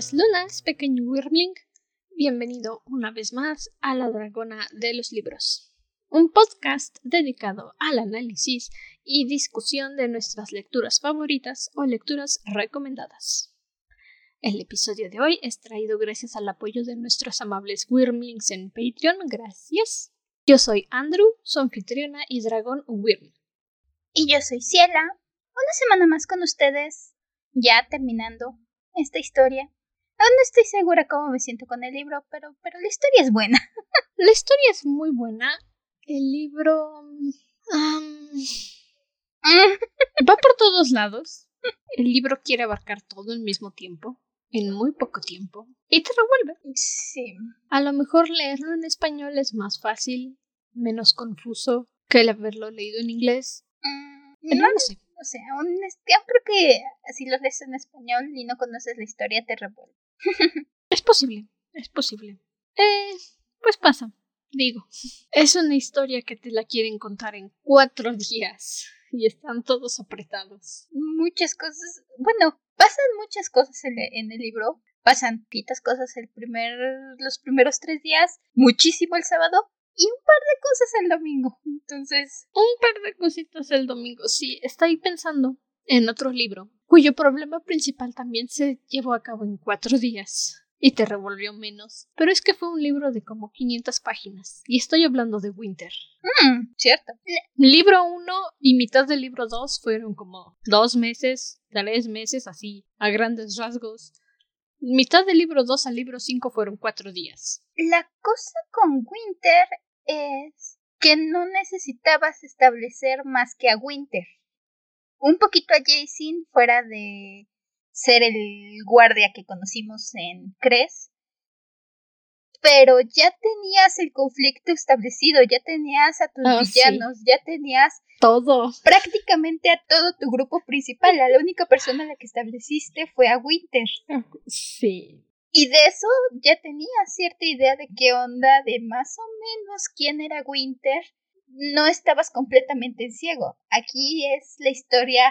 Lunas, pequeño Wyrmling. Bienvenido una vez más a La Dragona de los Libros, un podcast dedicado al análisis y discusión de nuestras lecturas favoritas o lecturas recomendadas. El episodio de hoy es traído gracias al apoyo de nuestros amables Wyrmlings en Patreon. Gracias. Yo soy Andrew, su anfitriona y dragón Wyrm. Y yo soy Ciela. Una semana más con ustedes, ya terminando esta historia. Aún no estoy segura cómo me siento con el libro, pero, pero la historia es buena. la historia es muy buena. El libro... va por todos lados. El libro quiere abarcar todo al mismo tiempo, en muy poco tiempo, y te revuelve. Sí. A lo mejor leerlo en español es más fácil, menos confuso que el haberlo leído en inglés. Mm, no, lo sé. O sea, aún creo que si lo lees en español y no conoces la historia, te revuelve. es posible, es posible. Eh, pues pasa, digo. Es una historia que te la quieren contar en cuatro días y están todos apretados. Muchas cosas, bueno, pasan muchas cosas en, el libro. Pasan pitas cosas el primer, los primeros tres días, muchísimo el sábado, y un par de cosas el domingo. Entonces. Un par de cositas el domingo. Sí, estoy pensando en otro libro, cuyo problema principal también se llevó a cabo en cuatro días. Y te revolvió menos. Pero es que fue un libro de como 500 páginas. Y estoy hablando de Winter. Mm, cierto. Libro 1 y mitad del libro 2 fueron como dos meses, tres meses, así, a grandes rasgos. Mitad del libro 2 al libro 5 fueron cuatro días. La cosa con Winter es que no necesitabas establecer más que a Winter. Un poquito a Jason fuera de ser el guardia que conocimos en Cres. Pero ya tenías el conflicto establecido, ya tenías a tus ah, villanos, ya tenías todo. Prácticamente a todo tu grupo principal. La única persona a la que estableciste fue a Winter. Sí. Y de eso ya tenía cierta idea de qué onda, de más o menos quién era Winter. No estabas completamente en ciego. Aquí es la historia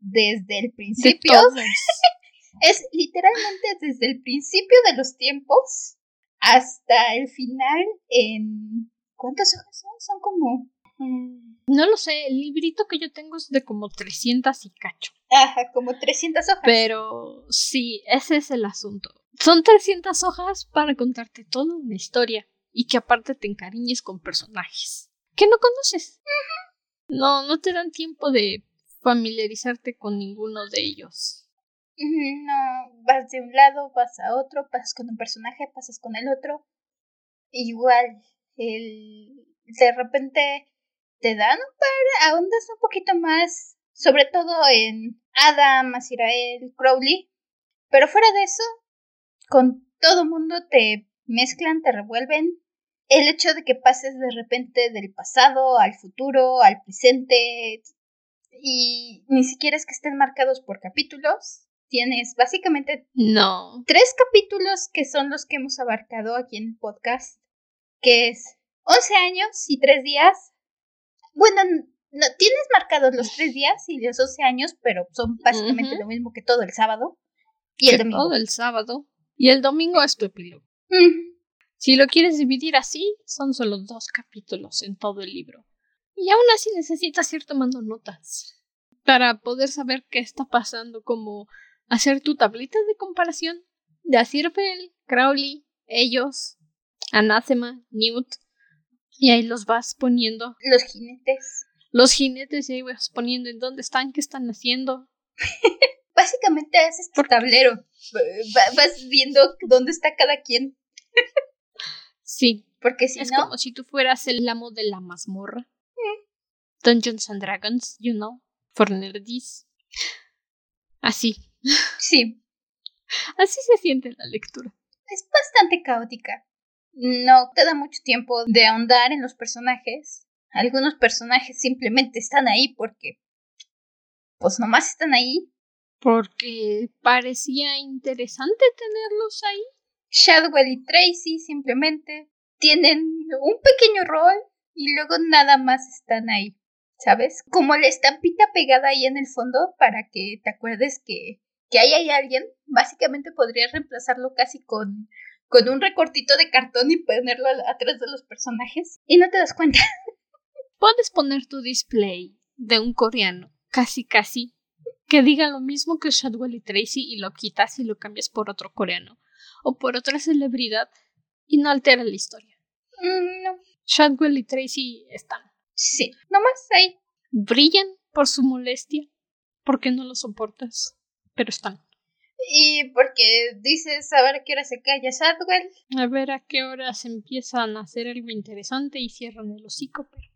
desde el principio. es literalmente desde el principio de los tiempos hasta el final en... ¿Cuántas hojas son? Son como... Mm, no lo sé, el librito que yo tengo es de como 300 y cacho. Ajá, como 300 hojas. Pero sí, ese es el asunto. Son 300 hojas para contarte toda una historia y que aparte te encariñes con personajes que no conoces. No, no te dan tiempo de familiarizarte con ninguno de ellos. No, vas de un lado, vas a otro, pasas con un personaje, pasas con el otro. Igual, el, de repente te dan un par, ahondas un poquito más, sobre todo en Adam, Azirael, Crowley. Pero fuera de eso, con todo mundo te mezclan, te revuelven. El hecho de que pases de repente del pasado al futuro, al presente, y ni siquiera es que estén marcados por capítulos. Tienes básicamente no. tres capítulos que son los que hemos abarcado aquí en el podcast, que es 11 años y 3 días. Bueno, no, tienes marcados los 3 días y los 11 años, pero son básicamente lo mismo que todo el sábado y el domingo. Todo el sábado. Y el domingo es tu epílogo. Si lo quieres dividir así, son solo dos capítulos en todo el libro. Y aún así necesitas ir tomando notas para poder saber qué está pasando, como hacer tu tablita de comparación de Azirfel, Crowley, ellos, Anathema, Newt, y ahí los vas poniendo. Los jinetes. Los jinetes y ahí vas poniendo en dónde están, qué están haciendo. Básicamente haces tu tablero. Vas viendo dónde está cada quien. sí. Porque si es no. como si tú fueras el amo de la mazmorra. Mm. Dungeons and Dragons, you know. For nerds. Así. Sí. Así se siente la lectura. Es bastante caótica. No te da mucho tiempo de ahondar en los personajes. Algunos personajes simplemente están ahí porque. Pues nomás están ahí porque parecía interesante tenerlos ahí. Shadwell y Tracy simplemente tienen un pequeño rol y luego nada más están ahí, ¿sabes? Como la estampita pegada ahí en el fondo para que te acuerdes que que ahí hay alguien, básicamente podrías reemplazarlo casi con, con un recortito de cartón y ponerlo atrás de los personajes y no te das cuenta. Puedes poner tu display de un coreano, casi casi, que diga lo mismo que Shadwell y Tracy y lo quitas y lo cambias por otro coreano o por otra celebridad y no altera la historia. Mm, no. Shadwell y Tracy están. Sí, nomás ahí. Brillan por su molestia, porque no lo soportas, pero están. Y porque dices a ver a qué hora se calla Shadwell. A ver a qué hora se empiezan a hacer algo interesante y cierran el hocico, pero.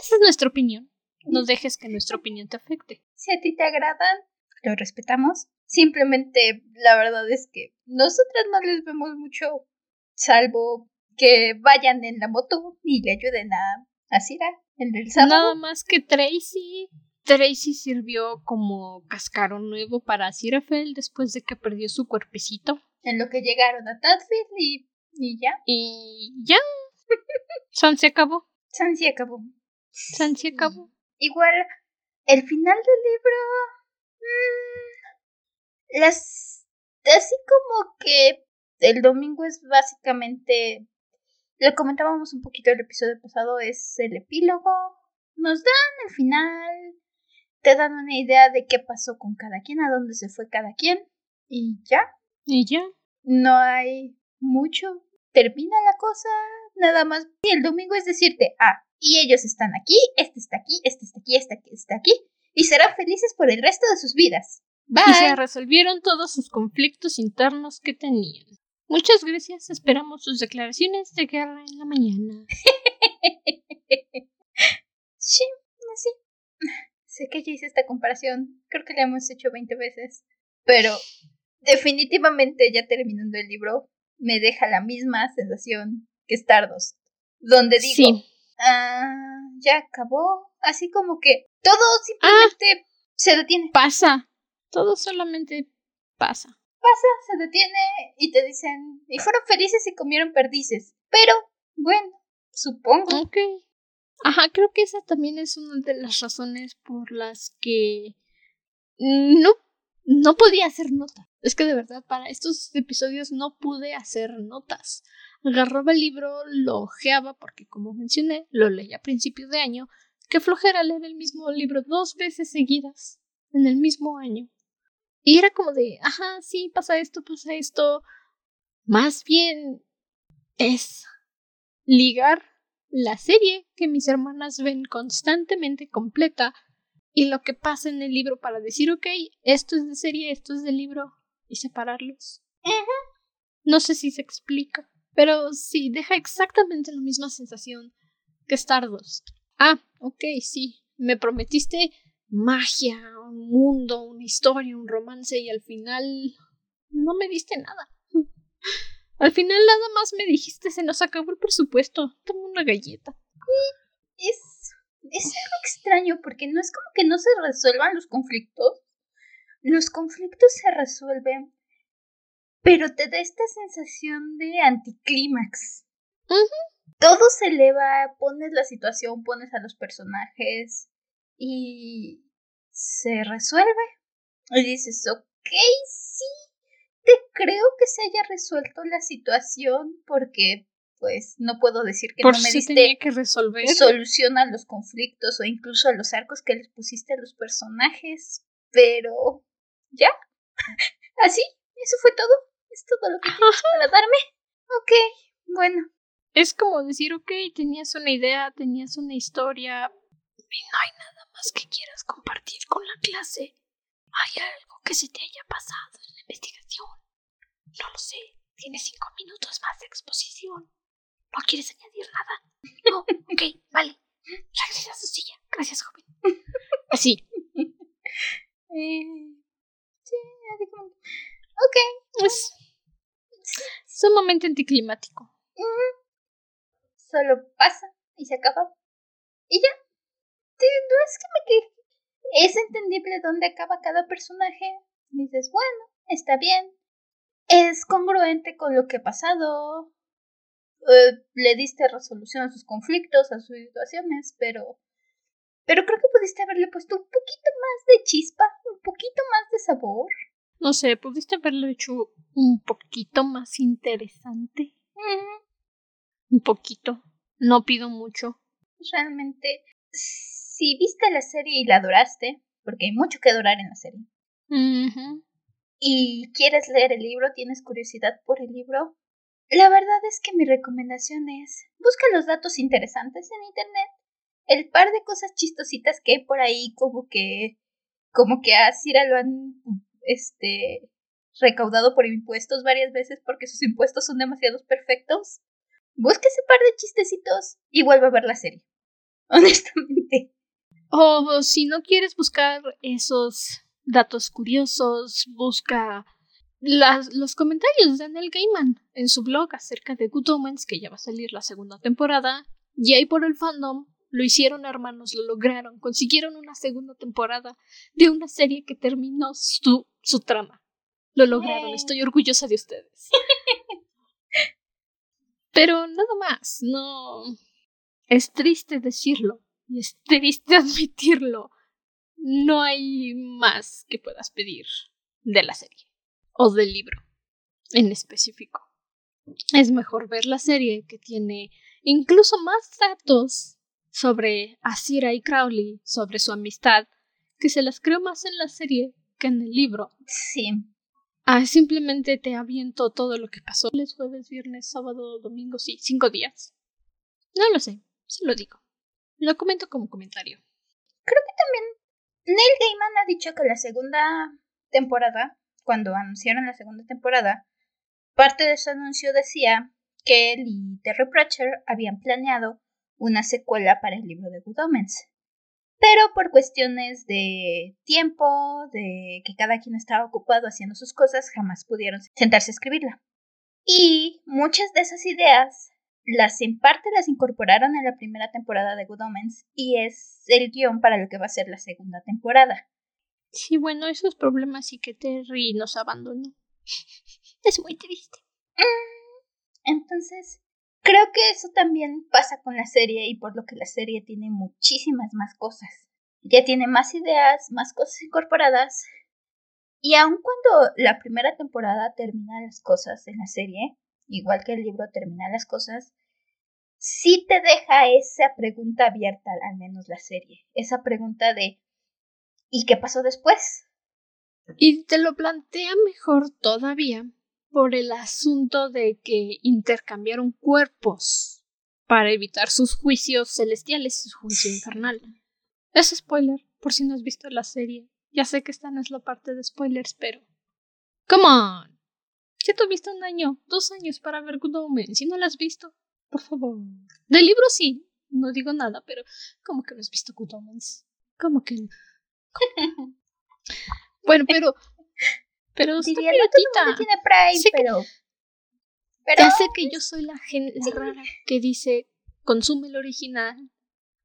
Esa es nuestra opinión. No dejes que nuestra opinión te afecte. Si a ti te agradan, lo respetamos. Simplemente la verdad es que nosotras no les vemos mucho, salvo que vayan en la moto y le ayuden a, a Cira en el sábado. Nada más que Tracy. Tracy sirvió como cascarón nuevo para Sirafel después de que perdió su cuerpecito. En lo que llegaron a Tadfield y, y ya. Y ya. San se acabó. San se acabó. San se acabó. Igual, el final del libro. Mmm, las. Así como que el domingo es básicamente. Lo comentábamos un poquito el episodio pasado, es el epílogo. Nos dan el final. Te dan una idea de qué pasó con cada quien, a dónde se fue cada quien. Y ya. Y ya. No hay mucho. Termina la cosa. Nada más. Y el domingo es decirte, ah, y ellos están aquí, este está aquí, este está aquí, este está aquí, y serán felices por el resto de sus vidas. Bye. Y se resolvieron todos sus conflictos internos que tenían. Muchas gracias, esperamos sus declaraciones de guerra en la mañana. sí, sí. Sé que ya hice esta comparación, creo que la hemos hecho 20 veces, pero definitivamente ya terminando el libro me deja la misma sensación que Stardust, donde digo, Sí. ah, ya acabó, así como que todo simplemente se detiene, Pasa. Todo solamente pasa. pasa, se detiene y te dicen, y fueron felices y comieron perdices, pero bueno, supongo. Ok. Ajá, creo que esa también es una de las razones por las que no, no podía hacer nota. Es que de verdad, para estos episodios no pude hacer notas. Agarraba el libro, lo ojeaba, porque como mencioné, lo leí a principios de año, que flojera leer el mismo libro dos veces seguidas, en el mismo año. Y era como de, ajá, sí, pasa esto, pasa esto. Más bien es ligar la serie que mis hermanas ven constantemente completa y lo que pasa en el libro para decir, ok, esto es de serie, esto es de libro y separarlos. No sé si se explica, pero sí, deja exactamente la misma sensación que Stardust. Ah, ok, sí, me prometiste magia, un mundo, una historia, un romance y al final no me diste nada. Al final nada más me dijiste se nos acabó el presupuesto. Toma una galleta. Es, es algo extraño porque no es como que no se resuelvan los conflictos. Los conflictos se resuelven, pero te da esta sensación de anticlímax. Todo se eleva, pones la situación, pones a los personajes y se resuelve. Y dices, ok, sí, te creo que se haya resuelto la situación porque pues no puedo decir que Por no me si diste que resolver. solución a los conflictos o incluso a los arcos que les pusiste a los personajes, pero ya, así, eso fue todo, es todo lo que tienes para darme. Ok, bueno, Es como decir, ok, tenías una idea, tenías una historia y no hay nada más que quieras compartir con la clase. ¿Hay algo que se te haya pasado en la investigación? No lo sé. Tienes cinco minutos más de exposición. ¿No quieres añadir nada? No, ok, vale. Regresa a su. Gracias, joven. Así. eh, sí, ok, Es sumamente anticlimático. solo pasa y se acaba y ya. Sí, No es que me queje. Es entendible dónde acaba cada personaje. Dices, bueno, está bien. Es congruente con lo que ha pasado. Eh, le diste resolución a sus conflictos, a sus situaciones, pero. Pero creo que pudiste haberle puesto un poquito más de chispa, un poquito más de sabor. No sé, pudiste haberlo hecho un poquito más interesante. Un poquito. No pido mucho. Realmente, si viste la serie y la adoraste, porque hay mucho que adorar en la serie, y quieres leer el libro, tienes curiosidad por el libro, la verdad es que mi recomendación es busca los datos interesantes en internet, el par de cosas chistositas que hay por ahí, como que como que a Cira lo han este recaudado por impuestos varias veces porque sus impuestos son demasiado perfectos. Busca ese par de chistecitos y vuelve a ver la serie. Honestamente. O si no quieres buscar esos datos curiosos, busca los comentarios de Daniel Gaiman en su blog acerca de Good Omens, que ya va a salir la segunda temporada. Y ahí por el fandom lo hicieron hermanos, lo lograron, consiguieron una segunda temporada de una serie que terminó su, su trama. Lo lograron, estoy orgullosa de ustedes. Pero nada más, no. Es triste decirlo y es triste admitirlo. No hay más que puedas pedir de la serie o del libro en específico. Es mejor ver la serie que tiene incluso más datos sobre Asira y Crowley, sobre su amistad, que se las creo más en la serie que en el libro. Sí. Ah, simplemente te aviento todo lo que pasó. Les jueves, viernes, sábado, domingo, sí, cinco días. No lo sé, se lo digo. Lo comento como comentario. Creo que también Neil Gaiman ha dicho que la segunda temporada, cuando anunciaron la segunda temporada, parte de su anuncio decía que él y Terry Pratchett habían planeado una secuela para el libro de Good. Pero por cuestiones de tiempo, de que cada quien estaba ocupado haciendo sus cosas, jamás pudieron sentarse a escribirla. Y muchas de esas ideas las en parte las incorporaron en la primera temporada de Good Omens y es el guion para lo que va a ser la segunda temporada. Sí, bueno, esos problemas y que Terry nos abandonó. Es muy triste. Mm, entonces, creo que eso también pasa con la serie y por lo que la serie tiene muchísimas más cosas. Ya tiene más ideas, más cosas incorporadas. Y aun cuando la primera temporada termina las cosas en la serie, igual que el libro termina las cosas, sí te deja esa pregunta abierta, al menos la serie. Esa pregunta de ¿y qué pasó después? Y te lo plantea mejor todavía por el asunto de que intercambiaron cuerpos para evitar sus juicios celestiales y su juicio infernal. Es spoiler, por si no has visto la serie. Ya sé que esta no es la parte de spoilers, pero. ¡Come on! Ya tuviste un año, dos años para ver Good. Si no la has visto, por favor. Del libro sí, no digo nada, pero ¿cómo que no has visto Good Omens? ¿Cómo que no? bueno, pero. Pero está Diría, no tiene Prime, pero, pero. Ya sé que yo soy la gente rara que dice: consume el original.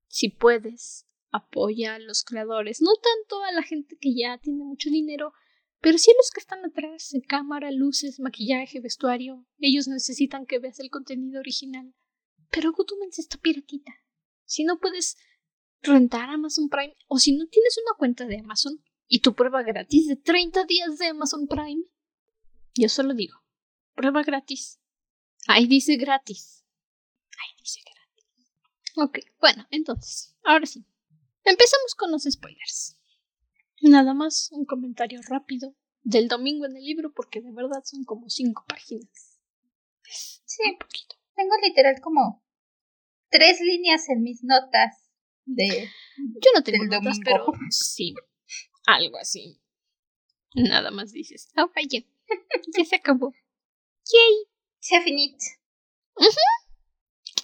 Si puedes, apoya a los creadores. No tanto a la gente que ya tiene mucho dinero pero si los que están atrás, cámara, luces, maquillaje, vestuario, ellos necesitan que veas el contenido original. Pero Omens está piratita. Si no puedes rentar Amazon Prime o si no tienes una cuenta de Amazon y tu prueba gratis de 30 días de Amazon Prime, yo solo digo, prueba gratis. Ahí dice gratis. Ahí dice gratis. Ok, bueno, entonces, ahora sí. Empezamos con los spoilers. Nada más un comentario rápido del domingo en el libro porque de verdad son como cinco páginas. Sí, un poquito. Tengo literal como tres líneas en mis notas de. Yo no tengo notas, pero sí, algo así. Nada más dices, oh vaya, ya se acabó. Yay. Se finit.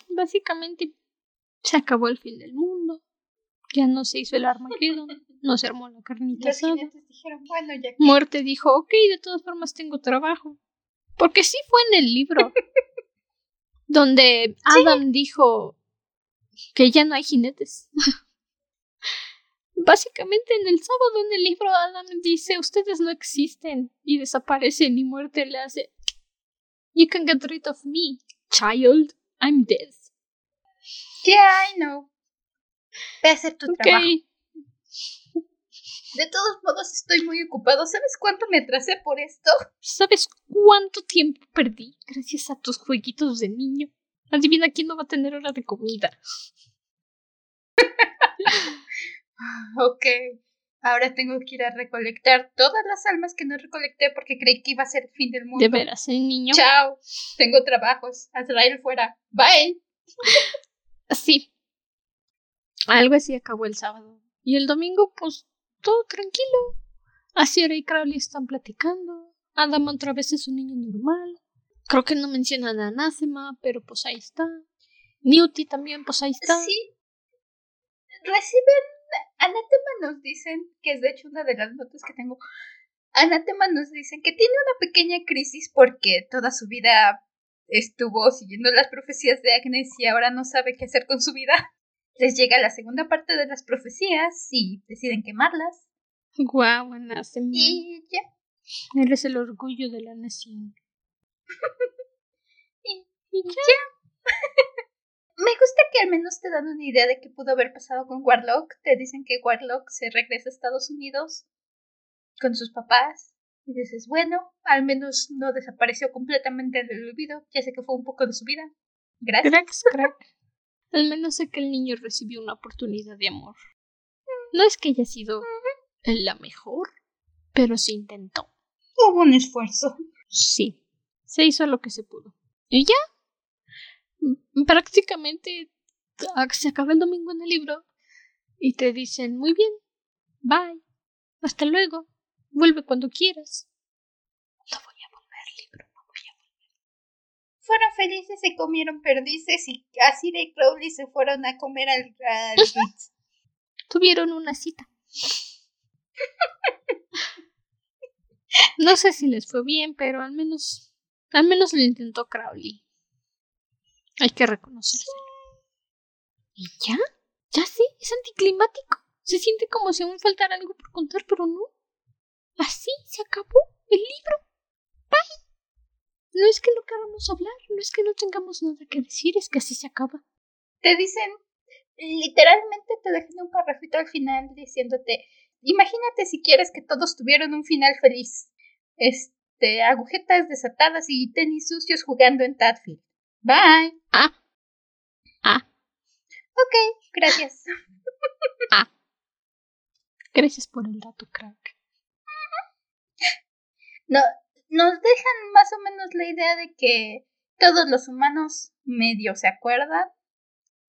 Básicamente se acabó el fin del mundo. Ya no se hizo el Armageddon, no se armó la carnita asada. Muerte dijo, ok, de todas formas tengo trabajo. Porque sí fue en el libro. donde Adam dijo que ya no hay jinetes. Básicamente en el sábado en el libro Adam dice ustedes no existen y desaparecen y muerte le hace You can get rid of me, child. I'm dead. Yeah, I know. Ve a hacer tu trabajo. De todos modos, estoy muy ocupado. ¿Sabes cuánto me atrasé por esto? ¿Sabes cuánto tiempo perdí gracias a tus jueguitos de niño? Adivina quién no va a tener hora de comida. ok. Ahora tengo que ir a recolectar todas las almas que no recolecté porque creí que iba a ser el fin del mundo. De veras, ¿eh, niño? Chao. Tengo trabajos. Azrael fuera. Bye. Sí. Algo así acabó el sábado. Y el domingo, pues, todo tranquilo. Asiera y Crowley están platicando. Adam otra vez es un niño normal. Creo que no mencionan a Anathema, pero pues ahí está. Newty también, pues ahí está. Sí. Reciben. Anatema nos dicen, que es de hecho una de las notas que tengo. Anatema nos dicen que tiene una pequeña crisis porque toda su vida estuvo siguiendo las profecías de Agnes y ahora no sabe qué hacer con su vida. Les llega la segunda parte de las profecías y deciden quemarlas. Guau, Anathema. Y ya. Él es el orgullo de la nación. y, y ya. Me gusta que al menos te dan una idea de qué pudo haber pasado con Warlock. Te dicen que Warlock se regresa a Estados Unidos con sus papás. Y dices, bueno, al menos no desapareció completamente del olvido. Ya sé que fue un poco de su vida. Gracias. Cracks, crack. Al menos sé que el niño recibió una oportunidad de amor. No es que haya sido la mejor, pero se intentó. Hubo un esfuerzo. Sí, se hizo lo que se pudo. Y ya. Prácticamente se acaba el domingo en el libro y te dicen muy bien, bye, hasta luego, vuelve cuando quieras. No voy a volver, libro, no voy a volver. Fueron felices, se comieron perdices y Asira y Crowley se fueron a comer al, al Ritz. Tuvieron una cita. No sé si les fue bien, pero al menos, al menos lo intentó Crowley. Hay que reconocérselo. ¿Y ya? Ya sí, es anticlimático. Se siente como si aún faltara algo por contar, pero no. Así se acabó el libro. No es que no queramos hablar, no es que no tengamos nada que decir, es que así se acaba. Te dicen, literalmente te dejan un parrafito al final diciéndote, imagínate si quieres que todos tuvieran un final feliz. Este, agujetas desatadas y tenis sucios jugando en Tadfield. Bye. Ah. Ah. Ok, gracias. ah. Gracias por el dato, crack. No, nos dejan más o menos la idea de que todos los humanos medio se acuerdan.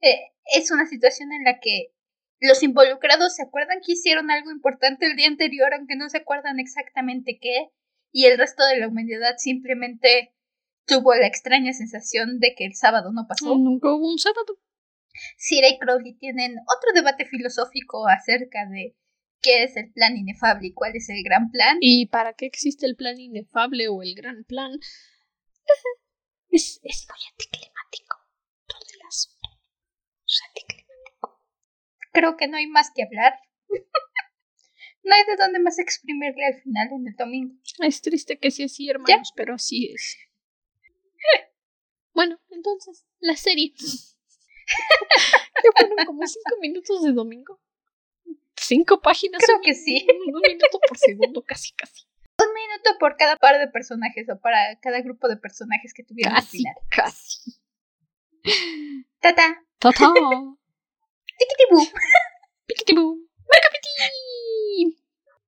Eh, es una situación en la que los involucrados se acuerdan que hicieron algo importante el día anterior, aunque no se acuerdan exactamente qué, y el resto de la humanidad simplemente tuvo la extraña sensación de que el sábado no pasó. Nunca hubo un sábado. Sira y Crowley tienen otro debate filosófico acerca de qué es el plan inefable y cuál es el gran plan. ¿Y para qué existe el plan inefable o el gran plan? Es, es muy anticlimático. Todo el asunto. Es anticlimático. Creo que no hay más que hablar. no hay de dónde más exprimirle al final en el domingo. Es triste que sea así, hermanos, pero así es. Bueno, entonces, la serie. que fueron como cinco minutos de domingo. Cinco páginas. Creo que sí. Un minuto por segundo, casi, casi. Un minuto por cada par de personajes o para cada grupo de personajes que tuvieron al Casi, final. casi. Tata. ¡Tata! Tiquitibú. ¡Mercapiti!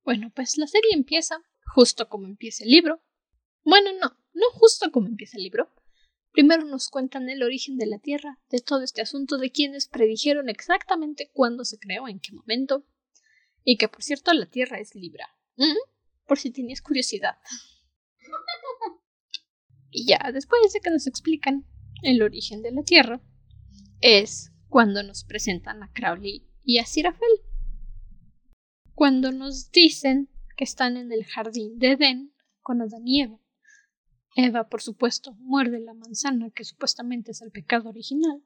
Bueno, pues la serie empieza justo como empieza el libro. Bueno, no, no justo como empieza el libro. Primero nos cuentan el origen de la Tierra, de todo este asunto de quienes predijeron exactamente cuándo se creó, en qué momento. Y que por cierto la Tierra es Libra. Por si tenías curiosidad. Y ya, después de que nos explican el origen de la Tierra, es cuando nos presentan a Crowley y a Sirafel. Cuando nos dicen que están en el jardín de Edén con Adán y Eva. Eva, por supuesto, muerde la manzana que supuestamente es el pecado original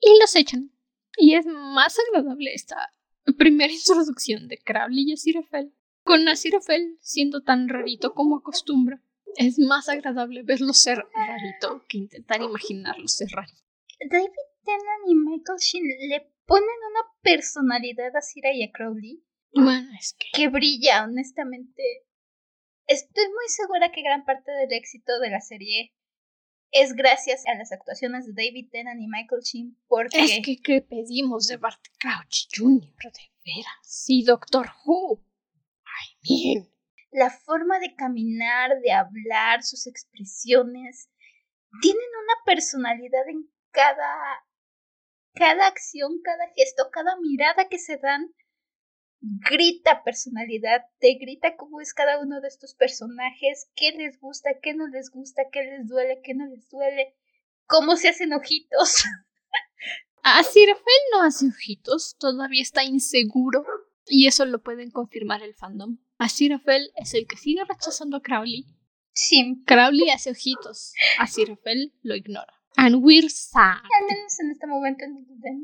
y los echan. Y es más agradable esta primera introducción de Crowley y Aziraphale. Con Aziraphale siendo tan rarito como acostumbra, es más agradable verlo ser rarito que intentar imaginarlo ser rarito. David Tennant y Michael Sheen le ponen una personalidad a Sira y a Crowley Bueno, es que. Que brilla, honestamente. Estoy muy segura que gran parte del éxito de la serie es gracias a las actuaciones de David Tennant y Michael Sheen porque... Es que, ¿qué pedimos de Bart Crouch Jr., de veras? Sí, Doctor Who. Ay, bien. La forma de caminar, de hablar, sus expresiones, tienen una personalidad en cada... Cada acción, cada gesto, cada mirada que se dan grita personalidad, te grita cómo es cada uno de estos personajes, qué les gusta, qué no les gusta, qué les duele, qué no les duele, cómo se hacen ojitos. A Rafael no hace ojitos, todavía está inseguro y eso lo pueden confirmar el fandom. Rafael es el que sigue rechazando a Crowley. Sí. Crowley hace ojitos, Rafael lo ignora. And we're sad. Al menos en este momento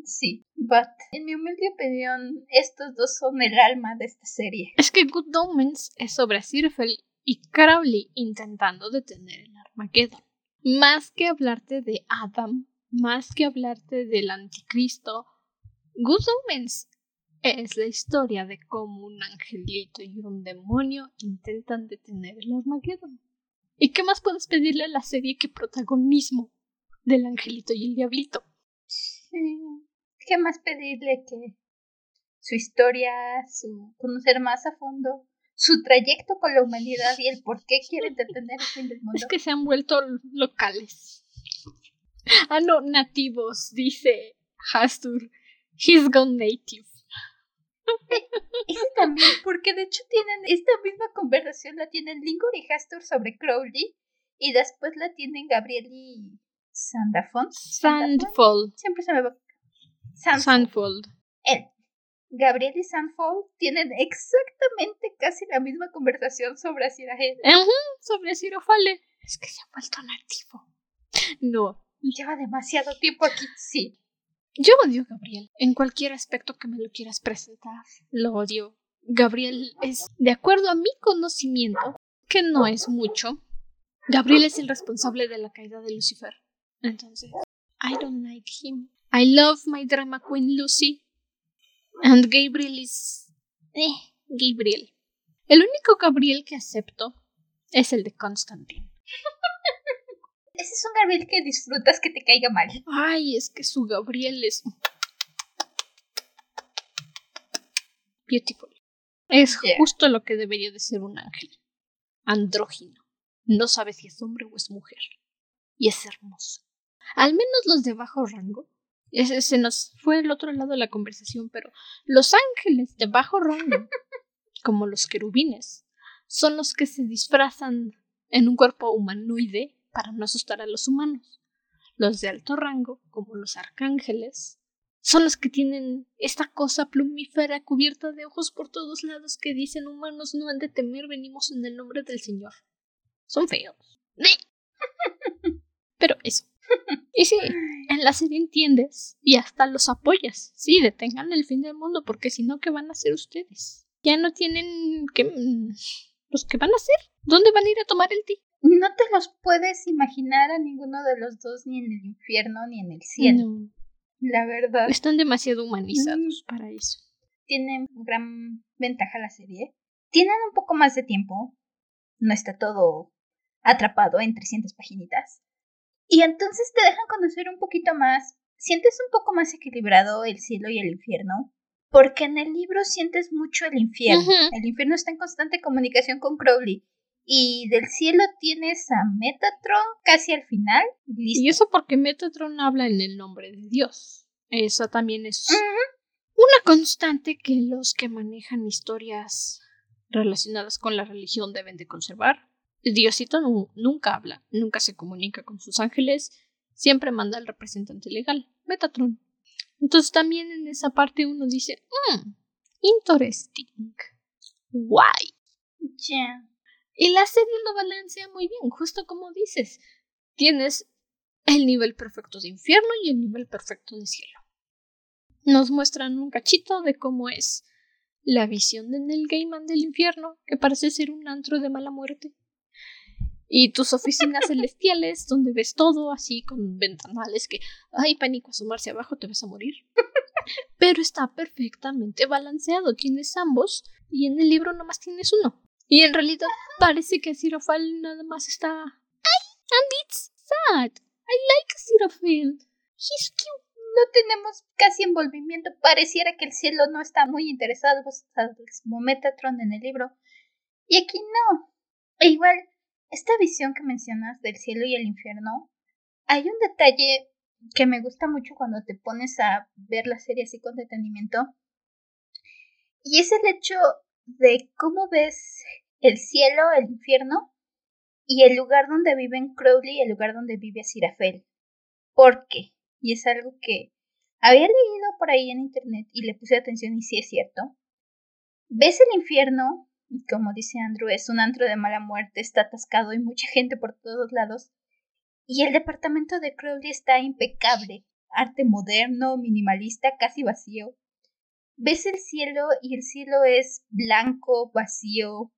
sí. But, en mi humilde opinión, estos dos son el alma de esta serie. Es que Good Omens es sobre Sirfel y Crowley intentando detener el Armageddon. Más que hablarte de Adam, más que hablarte del anticristo, Good Omens es la historia de cómo un angelito y un demonio intentan detener el Armageddon. ¿Y qué más puedes pedirle a la serie que protagonismo? Del angelito y el diablito. Sí. ¿Qué más pedirle que su historia, su conocer más a fondo su trayecto con la humanidad y el por qué quiere detener el fin del mundo? Es que se han vuelto locales. Ah, no, nativos, dice Hastur. He's gone native. Ese también, porque de hecho tienen esta misma conversación, la tienen Lingor y Hastur sobre Crowley, y después la tienen Gabriel y Sandafon. Sandfold. Siempre se me va. Sandfold. Él. Gabriel y Sandfold tienen exactamente casi la misma conversación sobre Asirahel. sobre Sirofale. Es que se ha vuelto nativo. No. Lleva demasiado tiempo aquí, sí. Yo odio a Gabriel. En cualquier aspecto que me lo quieras presentar, lo odio. Gabriel es, de acuerdo a mi conocimiento, que no es mucho, Gabriel es el responsable de la caída de Lucifer. Entonces, I don't like him. I love my drama queen Lucy. And Gabriel is. Eh, Gabriel. El único Gabriel que acepto es el de Constantine. Ese es un Gabriel que disfrutas que te caiga mal. Ay, es que su Gabriel es. Beautiful. Es justo lo que debería de ser un ángel. Andrógino. No sabe si es hombre o es mujer. Y es hermoso al menos los de bajo rango. Ese, se nos fue el otro lado de la conversación, pero los ángeles de bajo rango, como los querubines, son los que se disfrazan en un cuerpo humanoide para no asustar a los humanos. Los de alto rango, como los arcángeles, son los que tienen esta cosa plumífera cubierta de ojos por todos lados que dicen humanos no han de temer, venimos en el nombre del Señor. Son feos. Pero eso. Y sí, en la serie entiendes y hasta los apoyas. Sí, detengan el fin del mundo porque si no, ¿qué van a hacer ustedes? Ya no tienen que... ¿Los que van a hacer? ¿Dónde van a ir a tomar el té? No te los puedes imaginar a ninguno de los dos ni en el infierno ni en el cielo. La verdad. Están demasiado humanizados mm. para eso. Tienen gran ventaja la serie. Tienen un poco más de tiempo. No está todo atrapado en 300 paginitas. Y entonces te dejan conocer un poquito más, sientes un poco más equilibrado el cielo y el infierno, porque en el libro sientes mucho el infierno. El infierno está en constante comunicación con Crowley. Y del cielo tienes a Metatron casi al final. Y eso porque Metatron habla en el nombre de Dios. Eso también es una constante que los que manejan historias relacionadas con la religión deben de conservar. Diosito nunca habla, nunca se comunica con sus ángeles, siempre manda al representante legal, Metatron. Entonces también en esa parte uno dice, mmm, interesting. Guay. Ya. Y la serie lo balancea muy bien, justo como dices. Tienes el nivel perfecto de infierno y el nivel perfecto de cielo. Nos muestran un cachito de cómo es la visión de Neil Gaiman del infierno, que parece ser un antro de mala muerte y tus oficinas celestiales donde ves todo así con ventanales que, ay, pánico, asomarse abajo, te vas a morir. pero está perfectamente balanceado. Tienes ambos y en el libro nomás tienes uno. Y en realidad parece que Sirafal nada más está. ¡Ay! And it's sad. I like Sirafal. He's cute. No tenemos casi envolvimiento. Pareciera que el cielo no está muy interesado, como Metatron en el libro. Y aquí no. E igual, esta visión que mencionas del cielo y el infierno, hay un detalle que me gusta mucho cuando te pones a ver la serie así con detenimiento. Y es el hecho de cómo ves el cielo, el infierno y el lugar donde viven Crowley y el lugar donde vive Sirafel. ¿Por qué? Y es algo que había leído por ahí en internet y le puse atención y sí es cierto. Ves el infierno, y como dice Andrew, es un antro de mala muerte, está atascado y mucha gente por todos lados. Y el departamento de Crowley está impecable, arte moderno, minimalista, casi vacío. Ves el cielo y el cielo es blanco, vacío,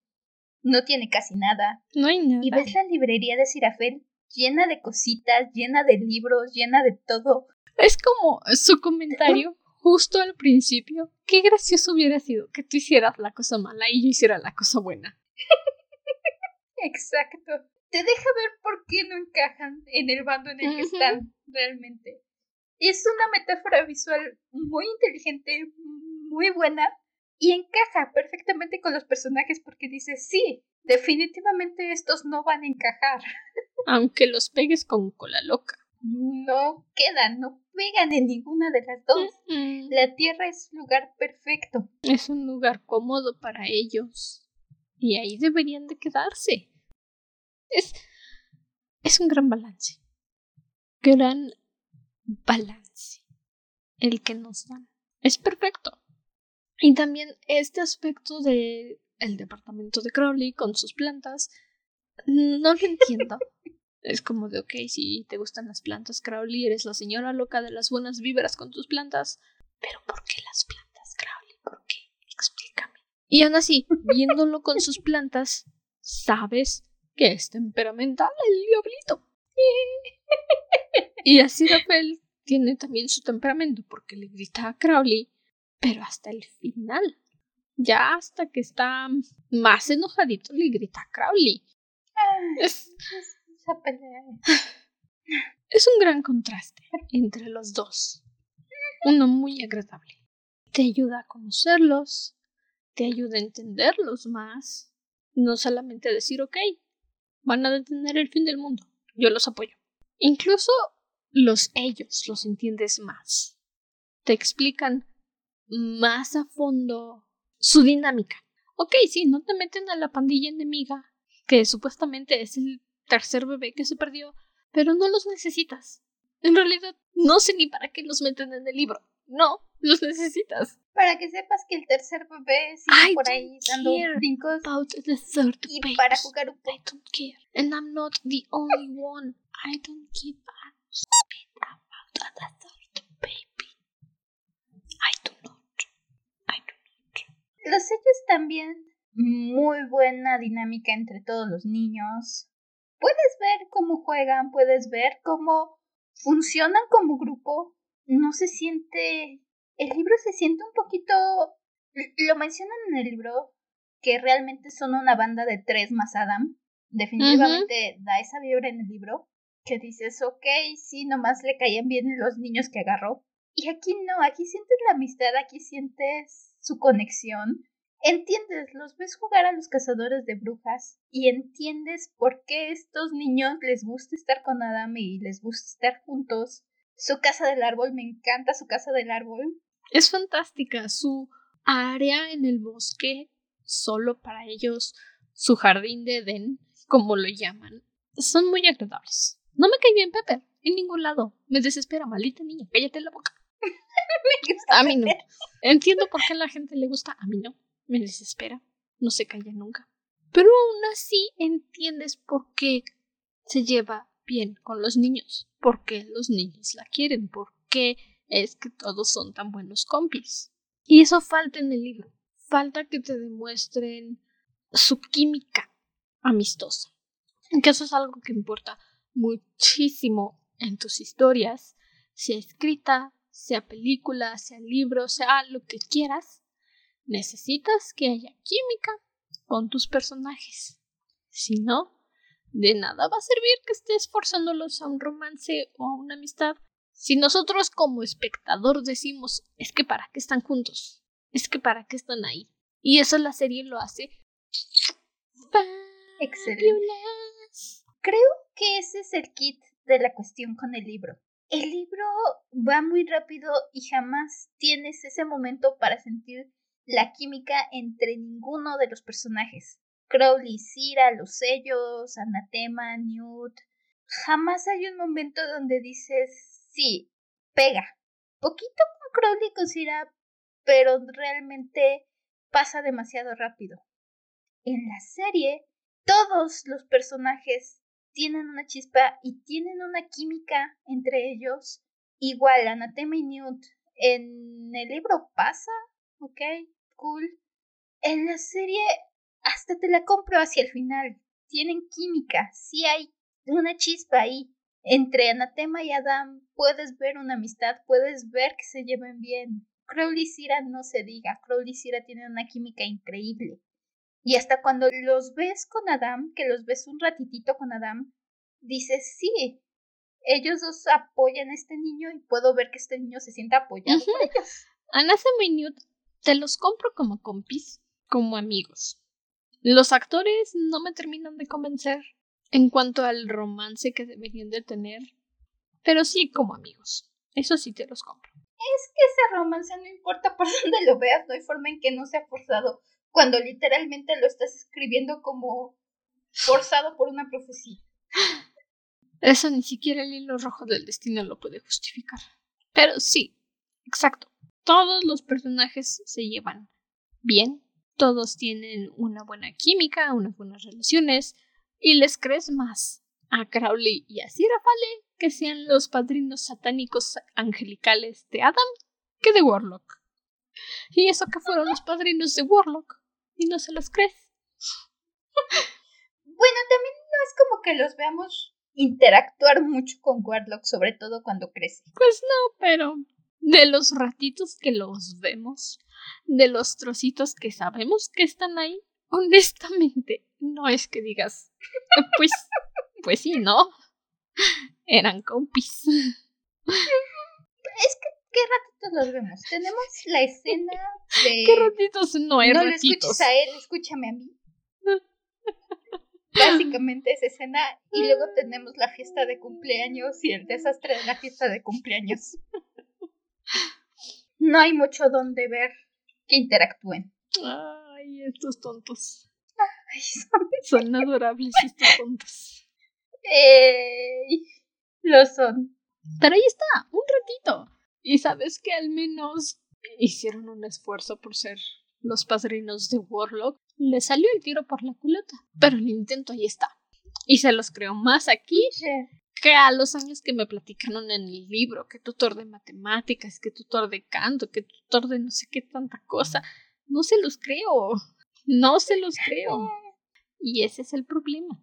no tiene casi nada. No hay nada. Y ves la librería de Sirafel llena de cositas, llena de libros, llena de todo. Es como su comentario justo al principio. Qué gracioso hubiera sido que tú hicieras la cosa mala y yo hiciera la cosa buena. Exacto te deja ver por qué no encajan en el bando en el que están realmente. Es una metáfora visual muy inteligente, muy buena, y encaja perfectamente con los personajes porque dice, sí, definitivamente estos no van a encajar. Aunque los pegues con cola loca. No quedan, no pegan en ninguna de las dos. La Tierra es un lugar perfecto. Es un lugar cómodo para ellos. Y ahí deberían de quedarse. Es, es un gran balance. Gran balance. El que nos dan. Es perfecto. Y también este aspecto de el departamento de Crowley con sus plantas. No lo entiendo. es como de, ok, si te gustan las plantas, Crowley, eres la señora loca de las buenas vibras con tus plantas. Pero ¿por qué las plantas, Crowley? ¿Por qué? Explícame. Y aún así, viéndolo con sus plantas, sabes que es temperamental el diablito. y así Rafael tiene también su temperamento porque le grita a Crowley, pero hasta el final. Ya hasta que está más enojadito le grita a Crowley. Es, es un gran contraste entre los dos. Uno muy agradable. Te ayuda a conocerlos, te ayuda a entenderlos más. No solamente a decir, ok, van a detener el fin del mundo. Yo los apoyo. Incluso los ellos los entiendes más. Te explican más a fondo su dinámica. Ok, sí, no te meten a la pandilla enemiga, que supuestamente es el tercer bebé que se perdió, pero no los necesitas. En realidad, no sé ni para qué los meten en el libro. No, los necesitas. Para que sepas que el tercer bebé sigue por ahí dando brincos. About the third y para jugar un I don't care. And I'm not the only one. I don't give a shit about the third baby. I do not. I do not. Los sellos también. Muy buena dinámica entre todos los niños. Puedes ver cómo juegan, puedes ver cómo funcionan como grupo no se siente, el libro se siente un poquito, lo mencionan en el libro, que realmente son una banda de tres más Adam. Definitivamente da esa vibra en el libro, que dices, ok, sí, nomás le caían bien los niños que agarró. Y aquí no, aquí sientes la amistad, aquí sientes su conexión. Entiendes, los ves jugar a los cazadores de brujas y entiendes por qué estos niños les gusta estar con Adam y les gusta estar juntos su casa del árbol, me encanta su casa del árbol. Es fantástica. Su área en el bosque, solo para ellos, su jardín de Edén, como lo llaman, son muy agradables. No me cae bien Pepper, en ningún lado. Me desespera, maldita niña, cállate la boca. a mí no. Entiendo por qué a la gente le gusta, a mí no. Me desespera, no se calla nunca. Pero aún así entiendes por qué se lleva bien con los niños, por qué los niños la quieren, por qué es que todos son tan buenos compis. Y eso falta en el libro. Falta que te demuestren su química amistosa. Que eso es algo que importa muchísimo en tus historias, sea escrita, sea película, sea libro, sea lo que quieras, necesitas que haya química con tus personajes. Si no, de nada va a servir que estés forzándolos a un romance o a una amistad. Si nosotros como espectador decimos, es que para qué están juntos, es que para qué están ahí. Y eso la serie lo hace. Excelente. Creo que ese es el kit de la cuestión con el libro. El libro va muy rápido y jamás tienes ese momento para sentir la química entre ninguno de los personajes. Crowley, Cira, los sellos, Anatema, Newt. Jamás hay un momento donde dices, sí, pega. Poquito con Crowley con Cira, pero realmente pasa demasiado rápido. En la serie, todos los personajes tienen una chispa y tienen una química entre ellos. Igual, Anatema y Newt. En el libro pasa, ok, cool. En la serie hasta te la compro hacia el final. Tienen química, sí hay una chispa ahí. Entre Anatema y Adam puedes ver una amistad, puedes ver que se lleven bien. Crowley y Cira no se diga, Crowley y Cira tienen una química increíble. Y hasta cuando los ves con Adam, que los ves un ratitito con Adam, dices, sí, ellos dos apoyan a este niño y puedo ver que este niño se sienta apoyado por ellos. Anatema y Newt te los compro como compis, como amigos. Los actores no me terminan de convencer en cuanto al romance que deberían de tener, pero sí como amigos. Eso sí te los compro. Es que ese romance no importa por dónde lo veas, no hay forma en que no sea forzado cuando literalmente lo estás escribiendo como forzado por una profecía. Eso ni siquiera el hilo rojo del destino lo puede justificar. Pero sí, exacto. Todos los personajes se llevan bien todos tienen una buena química, unas buenas relaciones, y les crees más a Crowley y a Sir que sean los padrinos satánicos angelicales de Adam que de Warlock. Y eso que fueron los padrinos de Warlock, y no se los crees. bueno, también no es como que los veamos interactuar mucho con Warlock, sobre todo cuando crece. Pues no, pero de los ratitos que los vemos, de los trocitos que sabemos que están ahí, honestamente, no es que digas, pues, pues sí, ¿no? Eran compis. Es que, ¿qué ratitos los vemos? Tenemos la escena de... ¿Qué ratitos no hay no ratitos? lo escuches a él, escúchame a mí. Básicamente esa escena y luego tenemos la fiesta de cumpleaños y el desastre de la fiesta de cumpleaños. No hay mucho donde ver que interactúen. Ay, estos tontos. Ay, son... Son adorables estos tontos. Ey, lo son. Pero ahí está, un ratito. Y sabes que al menos hicieron un esfuerzo por ser los padrinos de Warlock. Le salió el tiro por la culata. Pero el intento ahí está. Y se los creo más aquí que a los años que me platicaron en el libro, que tutor de matemáticas, que tutor de canto, que tutor de no sé qué tanta cosa. No se los creo. No se los creo. Y ese es el problema.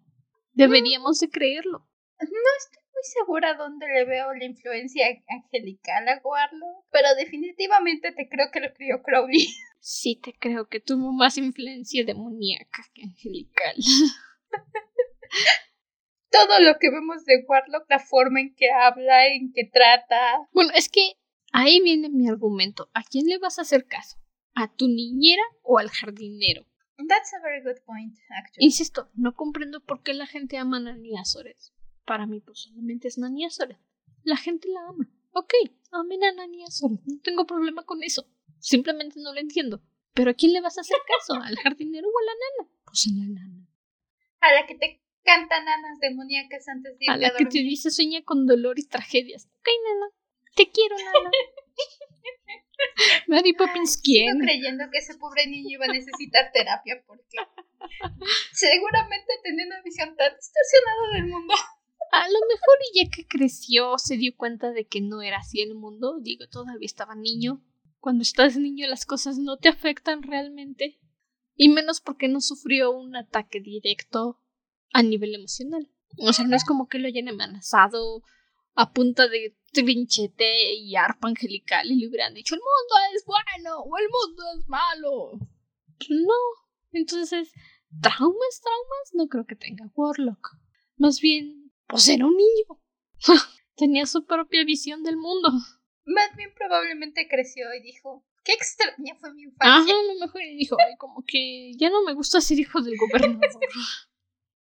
Deberíamos de creerlo. No estoy muy segura dónde le veo la influencia angelical a Warlock, pero definitivamente te creo que lo crió Crowley. Sí, te creo que tuvo más influencia demoníaca que angelical. Todo lo que vemos de Warlock, la forma en que habla, en que trata. Bueno, es que ahí viene mi argumento. ¿A quién le vas a hacer caso? ¿A tu niñera o al jardinero? That's a very good point, actually. Insisto, no comprendo por qué la gente ama a Nani Azores. Para mí, pues solamente es Nani Azores. La gente la ama. Ok, amen a Nani Azores. No tengo problema con eso. Simplemente no lo entiendo. ¿Pero a quién le vas a hacer caso? ¿Al jardinero o a la nana? Pues a la nana. A la que te canta nanas demoníacas antes de irte A la que te dice sueña con dolor y tragedias. Ok, nana. Te quiero, nana. Mary Poppins, ¿quién? Sigo creyendo que ese pobre niño iba a necesitar terapia porque seguramente tenía una visión tan distorsionada del mundo. A lo mejor y ya que creció se dio cuenta de que no era así el mundo. Digo, todavía estaba niño. Cuando estás niño las cosas no te afectan realmente. Y menos porque no sufrió un ataque directo a nivel emocional. O sea, no es como que lo hayan amenazado a punta de trinchete y arpa angelical y le hubieran dicho el mundo es bueno o el mundo es malo. No. Entonces, traumas, traumas, no creo que tenga Warlock. Más bien, pues era un niño. Tenía su propia visión del mundo. Más bien probablemente creció y dijo, qué extraña fue mi infancia. Ajá, a lo mejor dijo, Ay, como que ya no me gusta ser hijo del gobernador.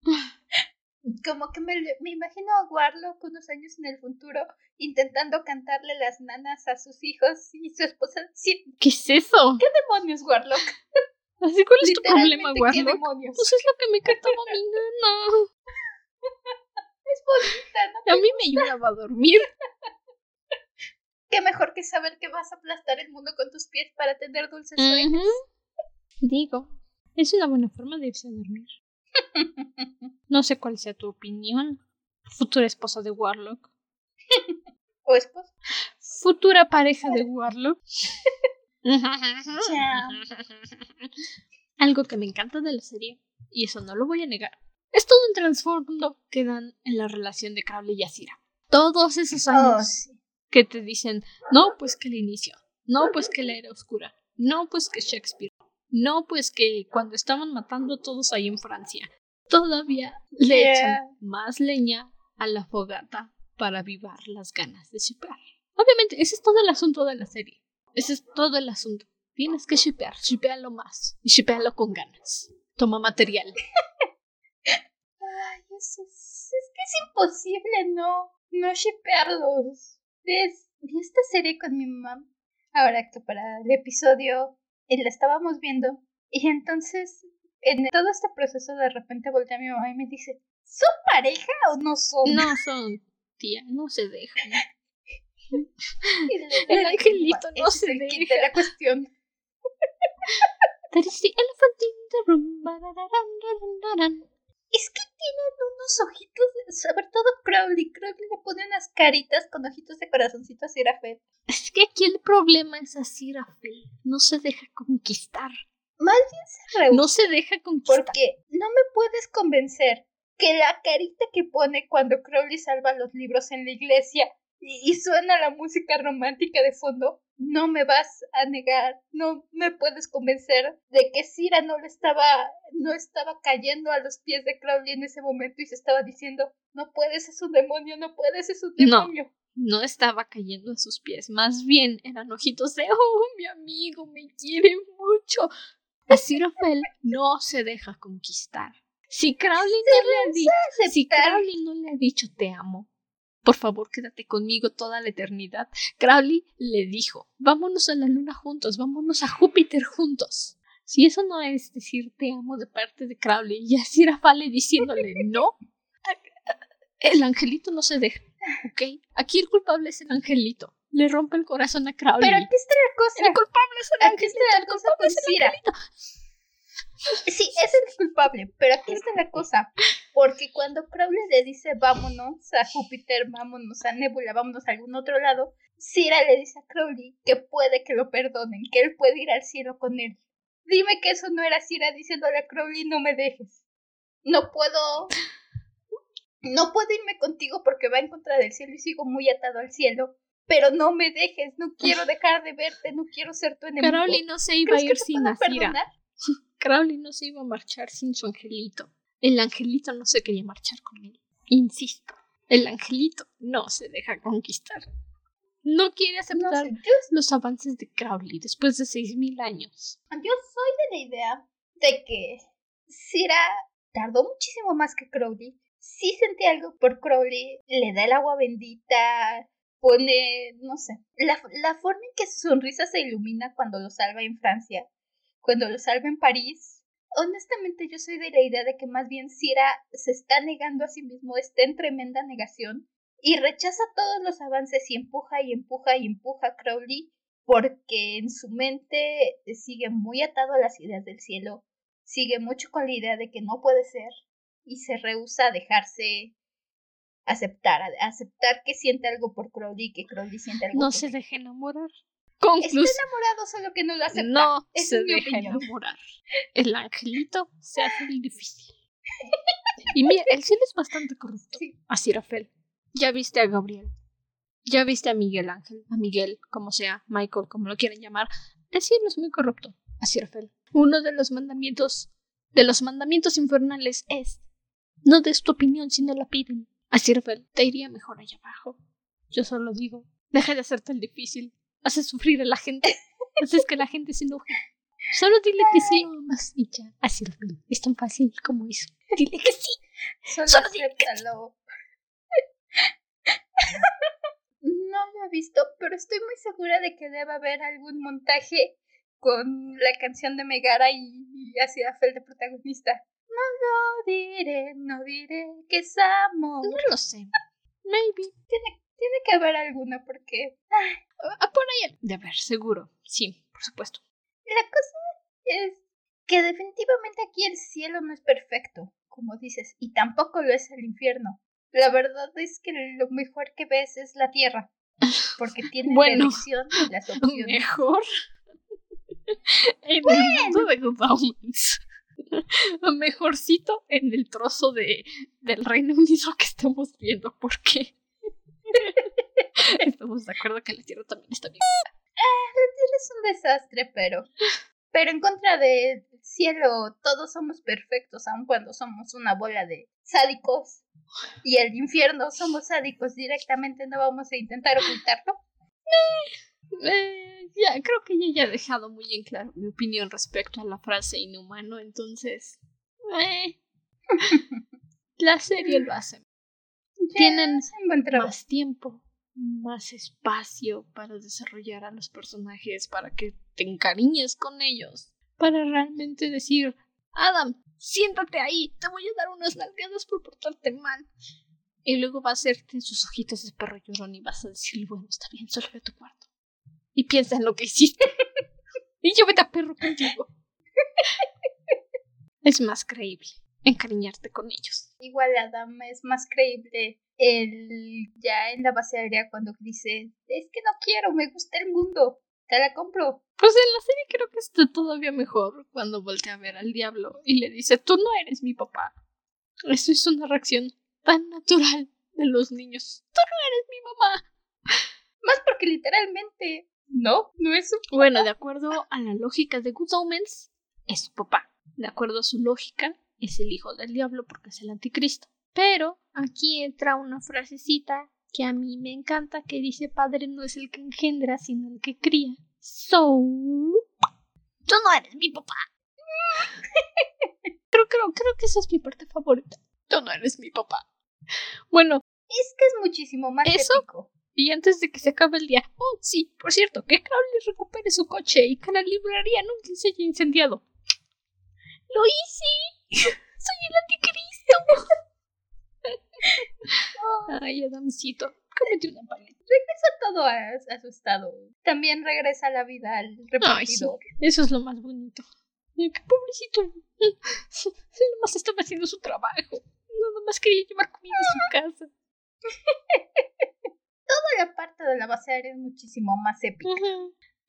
Como que me, me imagino a Warlock unos años en el futuro intentando cantarle las nanas a sus hijos y su esposa diciendo, ¿Qué es eso? ¿qué demonios, Warlock? Así, ¿cuál es tu problema, Literalmente, ¿qué Warlock? demonios? Pues es lo que me cantaba mi nana. Es bonita, ¿no? A mí me ayudaba a dormir. Qué mejor que saber que vas a aplastar el mundo con tus pies para tener dulces sueños. Digo, es una buena forma de irse a dormir. No sé cuál sea tu opinión. Futura esposa de Warlock. ¿O esposa? Futura pareja de Warlock. Algo que me encanta de la serie, y eso no lo voy a negar, es todo el trasfondo que dan en la relación de Crowley y Asira. Todos esos años Oh, sí. que te dicen, no, pues que el inicio, no, pues que la era oscura, no, pues que Shakespeare, no, pues que cuando estaban matando a todos ahí en Francia, todavía le Yeah. echan más leña a la fogata para avivar las ganas de shipear. Obviamente, ese es todo el asunto de la serie. Ese es todo el asunto. Tienes que shipear, shipealo más y shipealo con ganas. Toma material. Ay, eso es, es que es imposible no, no shippearlos. Es, vi esta serie con mi mamá, ahora que para el episodio eh, la estábamos viendo, y entonces en todo este proceso de repente voltea a mi mamá y me dice, ¿son pareja o no son? No son, tía, no se dejan. Y le- El angelito no ese se el de deja. la cuestión. That is the elephant in the room. Es que tienen unos ojitos, de- sobre todo Crowley. Crowley le pone unas caritas con ojitos de corazoncito a Sirafet. Es que aquí el problema es así, Rafael. No se deja conquistar. Más bien se rehúsa. No se deja conquistar. Porque no me puedes convencer que la carita que pone cuando Crowley salva los libros en la iglesia y, y suena la música romántica de fondo, no me vas a negar, no me puedes convencer de que Cira no le estaba, no estaba cayendo a los pies de Crowley en ese momento y se estaba diciendo, no puedes, es un demonio, no puedes, es un No. demonio. No estaba cayendo a sus pies. Más bien eran ojitos de, oh, mi amigo me quiere mucho. Así Rafael no se deja conquistar. Si Crowley no le ha dicho, si. Crowley no le ha dicho te amo, por favor quédate conmigo toda la eternidad. Crowley le dijo, vámonos a la luna juntos, vámonos a Júpiter juntos. Si eso no es decir te amo de parte de Crowley y así Rafael diciéndole no, el angelito no se deja, ¿ok? Aquí el culpable es el angelito. Le rompe el corazón a Crowley. Pero aquí está la cosa. el culpable es el Aquí angelito. está la el cosa culpable es el angelito. Sí, es el culpable, pero aquí está la cosa. Porque cuando Crowley le dice vámonos a Júpiter, vámonos a Nebula, vámonos a algún otro lado, Cira le dice a Crowley que puede que lo perdonen, que él puede ir al cielo con él. Dime que eso no era Cira diciéndole a Crowley no me dejes. No puedo. No puedo irme contigo porque va en contra del cielo y sigo muy atado al cielo. Pero no me dejes, no quiero dejar de verte, no quiero ser tu enemigo. Crowley no se iba a ¿Crees que ir sin perdonar? Crowley no se iba a marchar sin su angelito. El angelito no se quería marchar con él. Insisto, el angelito no se deja conquistar. No quiere No aceptar sé, yo los avances de Crowley después de seis mil años. Yo soy de la idea de que Cira tardó muchísimo más que Crowley. Sí sentí algo por Crowley, le da el agua bendita, pone, no sé, la, la forma en que su sonrisa se ilumina cuando lo salva en Francia, cuando lo salva en París. Honestamente yo soy de la idea de que más bien Cira se está negando a sí mismo, está en tremenda negación y rechaza todos los avances y empuja y empuja y empuja a Crowley porque en su mente sigue muy atado a las ideas del cielo, sigue mucho con la idea de que no puede ser y se rehúsa a dejarse aceptar, a aceptar que siente algo por Crowley, que Crowley siente algo No por se él. deja Está enamorado, solo que no lo acepta. No se mi deja opinión. enamorar. El angelito se hace el difícil. Y mira, el cielo es bastante corrupto. Sí. Así Rafael. Ya viste a Gabriel. Ya viste a Miguel Ángel, a Miguel, como sea, Michael, como lo quieran llamar. El cielo es muy corrupto. Así Rafael. Uno de los mandamientos, de los mandamientos infernales es no des tu opinión si no la piden. Así Rafael, te iría mejor allá abajo. Yo solo digo, deja de hacer tan difícil. Haces sufrir a la gente. Haces que la gente se enoje. Solo dile que sí más y ya. Así Rafael. Es tan fácil como eso. Dile que sí. Solo, Solo dile que. No lo he visto, pero estoy muy segura de que debe haber algún montaje con la canción de Megara y, así Fel de protagonista. No lo diré, no diré que es amor. No lo sé. Maybe. Tiene que haber alguna porque Ah, por ahí. De haber, seguro. Sí, por supuesto. la cosa es que definitivamente aquí el cielo no es perfecto, como dices, y tampoco lo es el infierno. La verdad es que lo mejor que ves es la tierra, porque tiene Bueno. la elección y las opciones. Mejor. en el mundo de Good Omens. Mejorcito en el trozo de, del Reino Unido que estamos viendo, porque estamos de acuerdo que la Tierra también está bien. es un desastre, pero. Pero en contra del cielo, todos somos perfectos, aun cuando somos una bola de sádicos. Y el infierno somos sádicos directamente, no vamos a intentar ocultarlo. Eh, ya, creo que ya, ya he dejado muy en claro mi opinión respecto a la frase inhumano, entonces. eh, la serie lo hace. Tienen más tiempo, más espacio para desarrollar a los personajes, para que te encariñes con ellos, para realmente decir, Adam, siéntate ahí, te voy a dar unas nalgadas por portarte mal. Y luego va a hacerte sus ojitos de perro llorón y vas a decirle, bueno, está bien, solo ve a tu cuarto. Y piensa en lo que hiciste. y llévate a perro contigo. es más creíble encariñarte con ellos. Igual Adam es más creíble el ya en la base aérea cuando dice es que no quiero, me gusta el mundo, te la compro. Pues en la serie creo que está todavía mejor cuando voltea a ver al diablo y le dice, tú no eres mi papá. Eso es una reacción tan natural de los niños. Tú no eres mi mamá. Más porque literalmente no, no es su Bueno, de acuerdo a la lógica de Good Omens, es su papá. De acuerdo a su lógica, es el hijo del diablo porque es el anticristo. Pero aquí entra una frasecita que a mí me encanta que dice padre no es el que engendra, sino el que cría. So... Tú no eres mi papá. Creo, creo, creo que esa es mi parte favorita. Tú no eres mi papá. Bueno, Es que es muchísimo más Eso- épico. y antes de que se acabe el día, oh, sí, por cierto, que Crowley recupere su coche y que la librería nunca se haya incendiado. ¡Lo hice! ¡Soy el anticristo! Ay, Adamcito, cómete una paleta. Regresa todo a, a su estado. También regresa la vida al Ay, sí, repartidor. eso es lo más bonito. Qué pobrecito. Nada más estaba haciendo su trabajo. Nada más quería llevar comida a su casa. Toda la parte de la base aérea es muchísimo más épica.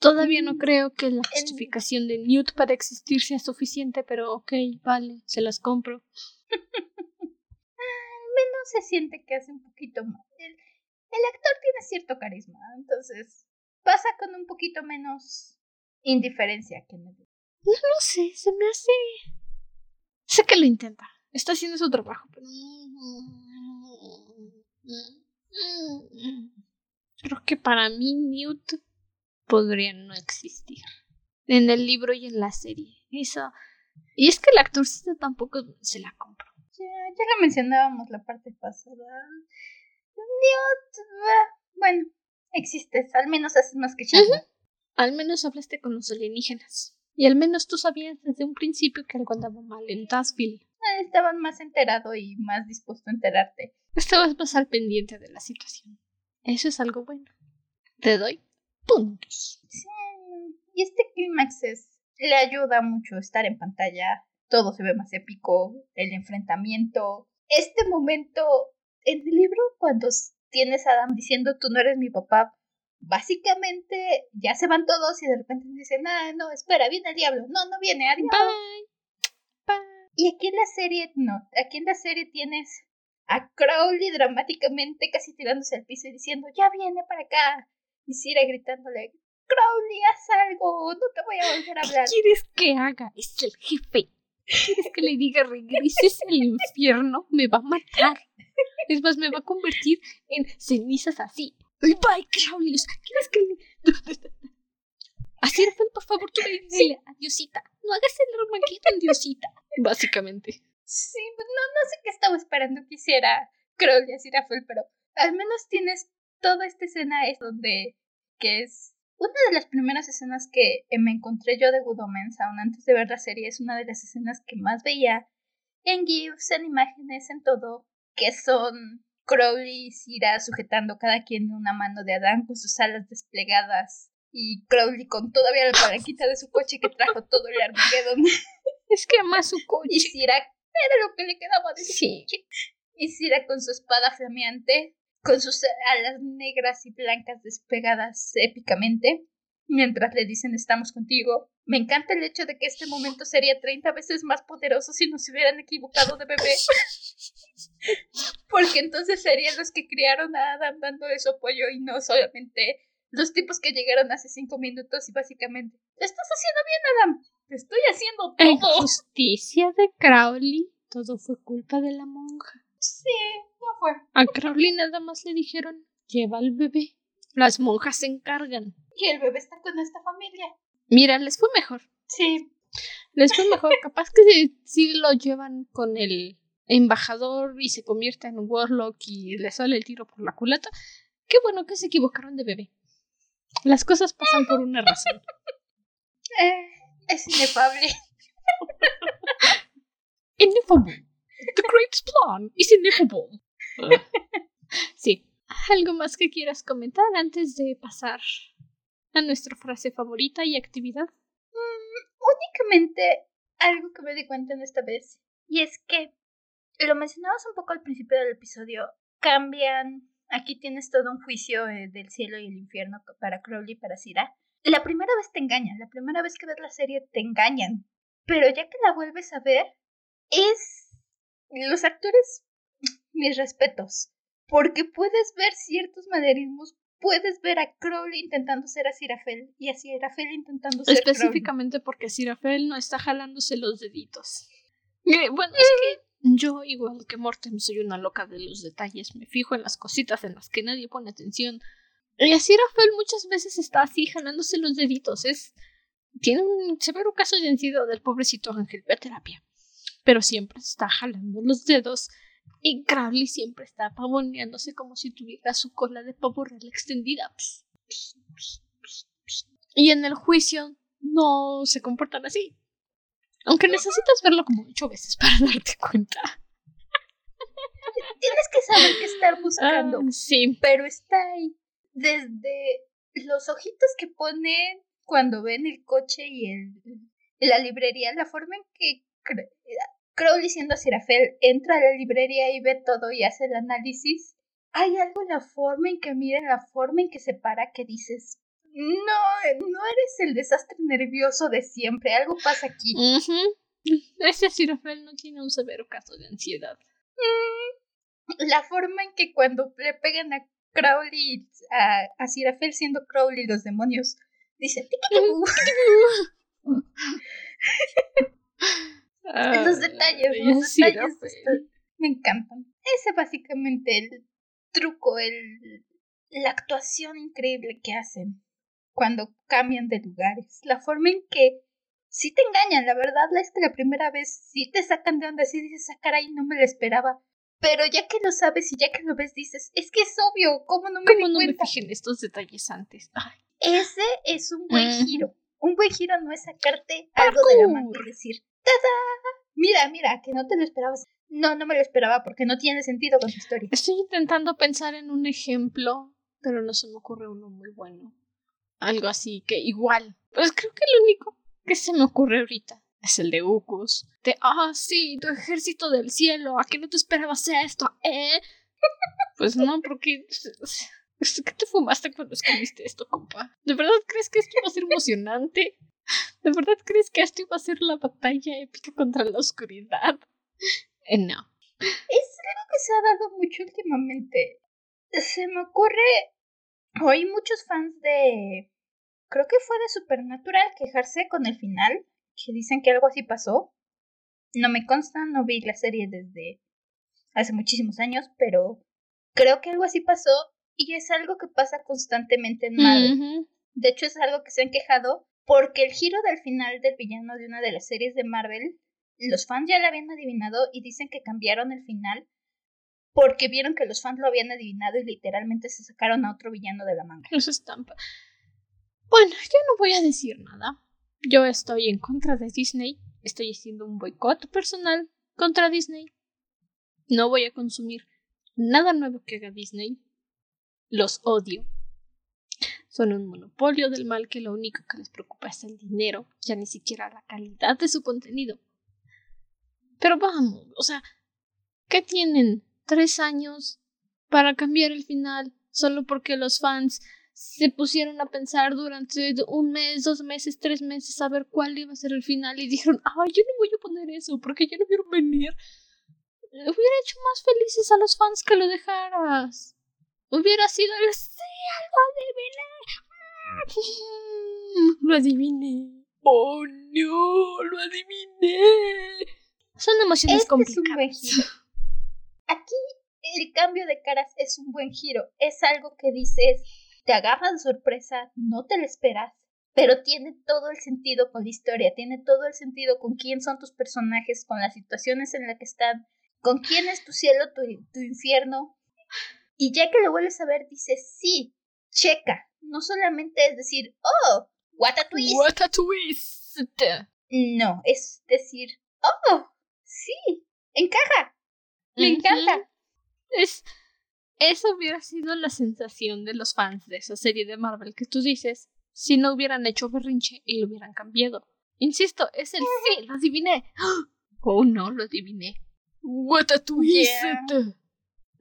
Todavía no creo que la justificación de Newt para existir sea suficiente, pero ok, vale, se las compro. No se siente que hace un poquito más. El, el actor tiene cierto carisma, entonces pasa con un poquito menos indiferencia que me No sé, se me hace. Sé que lo intenta. Está haciendo su trabajo, pero. Creo que para mí Newt podría no existir. En el libro y en la serie. Eso. Y es que el actorcito tampoco se la compro. Ya, ya lo mencionábamos la parte pasada. Newt, eh, bueno, existes, al menos haces más que Shatner. Al menos hablaste con los alienígenas. Y al menos tú sabías desde un principio que algo andaba mal en Tasville. Eh, Estaban más enterado y más dispuesto a enterarte. Estabas más al pendiente de la situación. Eso es algo bueno. Te doy puntos. Sí, y este clímax es, le ayuda mucho estar en pantalla. Todo se ve más épico, el enfrentamiento. Este momento en el libro, cuando tienes a Adam diciendo tú no eres mi papá, básicamente ya se van todos y de repente dicen, ah, no, espera, viene el diablo. No, no viene, adiós. Bye. Bye. Y aquí en la serie, no, aquí en la serie tienes a Crowley dramáticamente casi tirándose al piso y diciendo, ya viene para acá. Y Sira gritándole, Crowley, haz algo, no te voy a volver a hablar. ¿Qué quieres que haga? Es el jefe. ¿Quieres que le diga regreses al infierno? Me va a matar. Es más, me va a convertir en cenizas así. Bye, Crowley. ¿Quieres que le... Así, por favor, tú le dile a Diosita. No hagas el Armageddon, Diosita. Básicamente. Sí, no, no sé qué estaba esperando que hiciera Crowley a Sirafel, pero al menos tienes toda esta escena es donde que es una de las primeras escenas que me encontré yo de Good Omens, aún antes de ver la serie, es una de las escenas que más veía en GIFs, en imágenes, en todo, que son Crowley y Sira sujetando cada quien una mano de Adán con sus alas desplegadas y Crowley con todavía la palanquita de su coche que trajo todo el Armageddon. Es que ama su coche. Y Sira era lo que le quedaba de sí. Y Sira con su espada flameante, con sus alas negras y blancas despegadas épicamente, mientras le dicen estamos contigo. Me encanta el hecho de que este momento sería 30 veces más poderoso si nos hubieran equivocado de bebé. Porque entonces serían los que criaron a Adam dándole su apoyo y no solamente los tipos que llegaron hace cinco minutos y básicamente, ¿te estás haciendo bien, Adam? Te estoy haciendo todo. En justicia de Crowley, todo fue culpa de la monja. Sí, no fue. A Crowley nada más le dijeron, lleva al bebé. Las monjas se encargan. Y el bebé está con esta familia. Mira, les fue mejor. Sí. Les fue mejor. Capaz que sí, lo llevan con el embajador y se convierte en un warlock y le sale el tiro por la culata. Qué bueno que se equivocaron de bebé. Las cosas pasan por una razón. Eh, es inefable. ineffable. The great plan is ineffable. sí. ¿Algo más que quieras comentar antes de pasar a nuestra frase favorita y actividad? Mm, únicamente algo que me di cuenta en esta vez. Y es que, lo mencionabas un poco al principio del episodio, cambian Aquí tienes todo un juicio eh, del cielo y el infierno para Crowley y para Sira. La primera vez te engañan, la primera vez que ves la serie te engañan, pero ya que la vuelves a ver, es... Los actores, mis respetos, porque puedes ver ciertos maderismos, puedes ver a Crowley intentando ser a Sirafel y a Sirafel intentando ser Específicamente porque Sirafel no está jalándose los deditos. Eh, bueno, es que yo, igual que Morten, soy una loca de los detalles, me fijo en las cositas en las que nadie pone atención. Y así Rafael muchas veces está así jalándose los deditos. Es. Tiene un severo caso de ansiedad del pobrecito Ángel, ve terapia. Pero siempre está jalando los dedos. Y Crowley siempre está pavoneándose como si tuviera su cola de pavo real extendida. y en el juicio no se comportan así. Aunque necesitas verlo como ocho veces para darte cuenta. Tienes que saber qué estar buscando. Ah, sí. Pero está ahí. Desde los ojitos que ponen cuando ven el coche y el, la librería, la forma en que Crowley siendo Sirafel entra a la librería y ve todo y hace el análisis. Hay algo en la forma en que mira, en la forma en que se para que dices, no, no eres el desastre nervioso de siempre, algo pasa aquí. Ese Sirafel no tiene un severo caso de ansiedad. Mm, la forma en que cuando le pegan a Crowley, a, a Sirafel siendo Crowley los demonios, dice los detalles, los detalles me encantan. Ese básicamente el truco, el, la actuación increíble que hacen cuando cambian de lugares. La forma en que sí te engañan, la verdad es que la primera vez sí te sacan de onda, sí dices, ah, caray, no me lo esperaba. Pero ya que lo sabes y ya que lo ves, dices, es que es obvio, ¿cómo no me ¿Cómo no me fijé en estos detalles antes? Ese es un buen giro. Un buen giro no es sacarte algo de la mano y decir, Mira, mira, que no te lo esperabas. No, no me lo esperaba porque no tiene sentido con tu historia. Estoy intentando pensar en un ejemplo, pero no se me ocurre uno muy bueno algo así que igual. Pues creo que el único que se me ocurre ahorita es el de Ucus. De, ah, sí, tu ejército del cielo, ¿a qué no te esperabas esto? ¿Eh? pues no, porque... ¿Qué te fumaste cuando escribiste esto, compa? ¿De verdad crees que esto iba a ser emocionante? ¿De verdad crees que esto iba a ser la batalla épica contra la oscuridad? Eh, no. Es algo que se ha dado mucho últimamente. Se me ocurre. Hoy muchos fans de. Creo que fue de Supernatural quejarse con el final. Que dicen que algo así pasó. No me consta, no vi la serie desde hace muchísimos años, pero creo que algo así pasó y es algo que pasa constantemente en Marvel. De hecho, es algo que se han quejado porque el giro del final del villano de una de las series de Marvel, los fans ya lo habían adivinado y dicen que cambiaron el final porque vieron que los fans lo habían adivinado y literalmente se sacaron a otro villano de la manga. Eso estampa. Bueno, yo no voy a decir nada. Yo estoy en contra de Disney. Estoy haciendo un boicot personal contra Disney. No voy a consumir nada nuevo que haga Disney. Los odio. Son un monopolio del mal que lo único que les preocupa es el dinero, ya ni siquiera la calidad de su contenido. Pero vamos, o sea, ¿qué tienen? ¿Tres años para cambiar el final solo porque los fans se pusieron a pensar durante un mes, dos meses, tres meses a ver cuál iba a ser el final y dijeron, ay, yo no voy a poner eso porque ya no vieron venir. Hubiera hecho más felices a los fans que lo dejaras. Hubiera sido el sí, lo adiviné. Lo adiviné. Oh no, lo adiviné. Son emociones Este complicadas. Es un buen giro. Aquí el cambio de caras es un buen giro. Es algo que dices, te agarra de sorpresa, no te lo esperas, pero tiene todo el sentido con la historia, tiene todo el sentido con quién son tus personajes, con las situaciones en las que están, con quién es tu cielo, tu, tu infierno. Y ya que lo vuelves a ver, dices, sí, checa. No solamente es decir, oh, what a twist. What a twist. No, es decir, oh, sí, encaja. Me encanta. Es. Eso hubiera sido la sensación de los fans de esa serie de Marvel que tú dices si no hubieran hecho berrinche y lo hubieran cambiado. Insisto, es el sí, lo adiviné. Oh no, lo adiviné. What a twist. Yeah.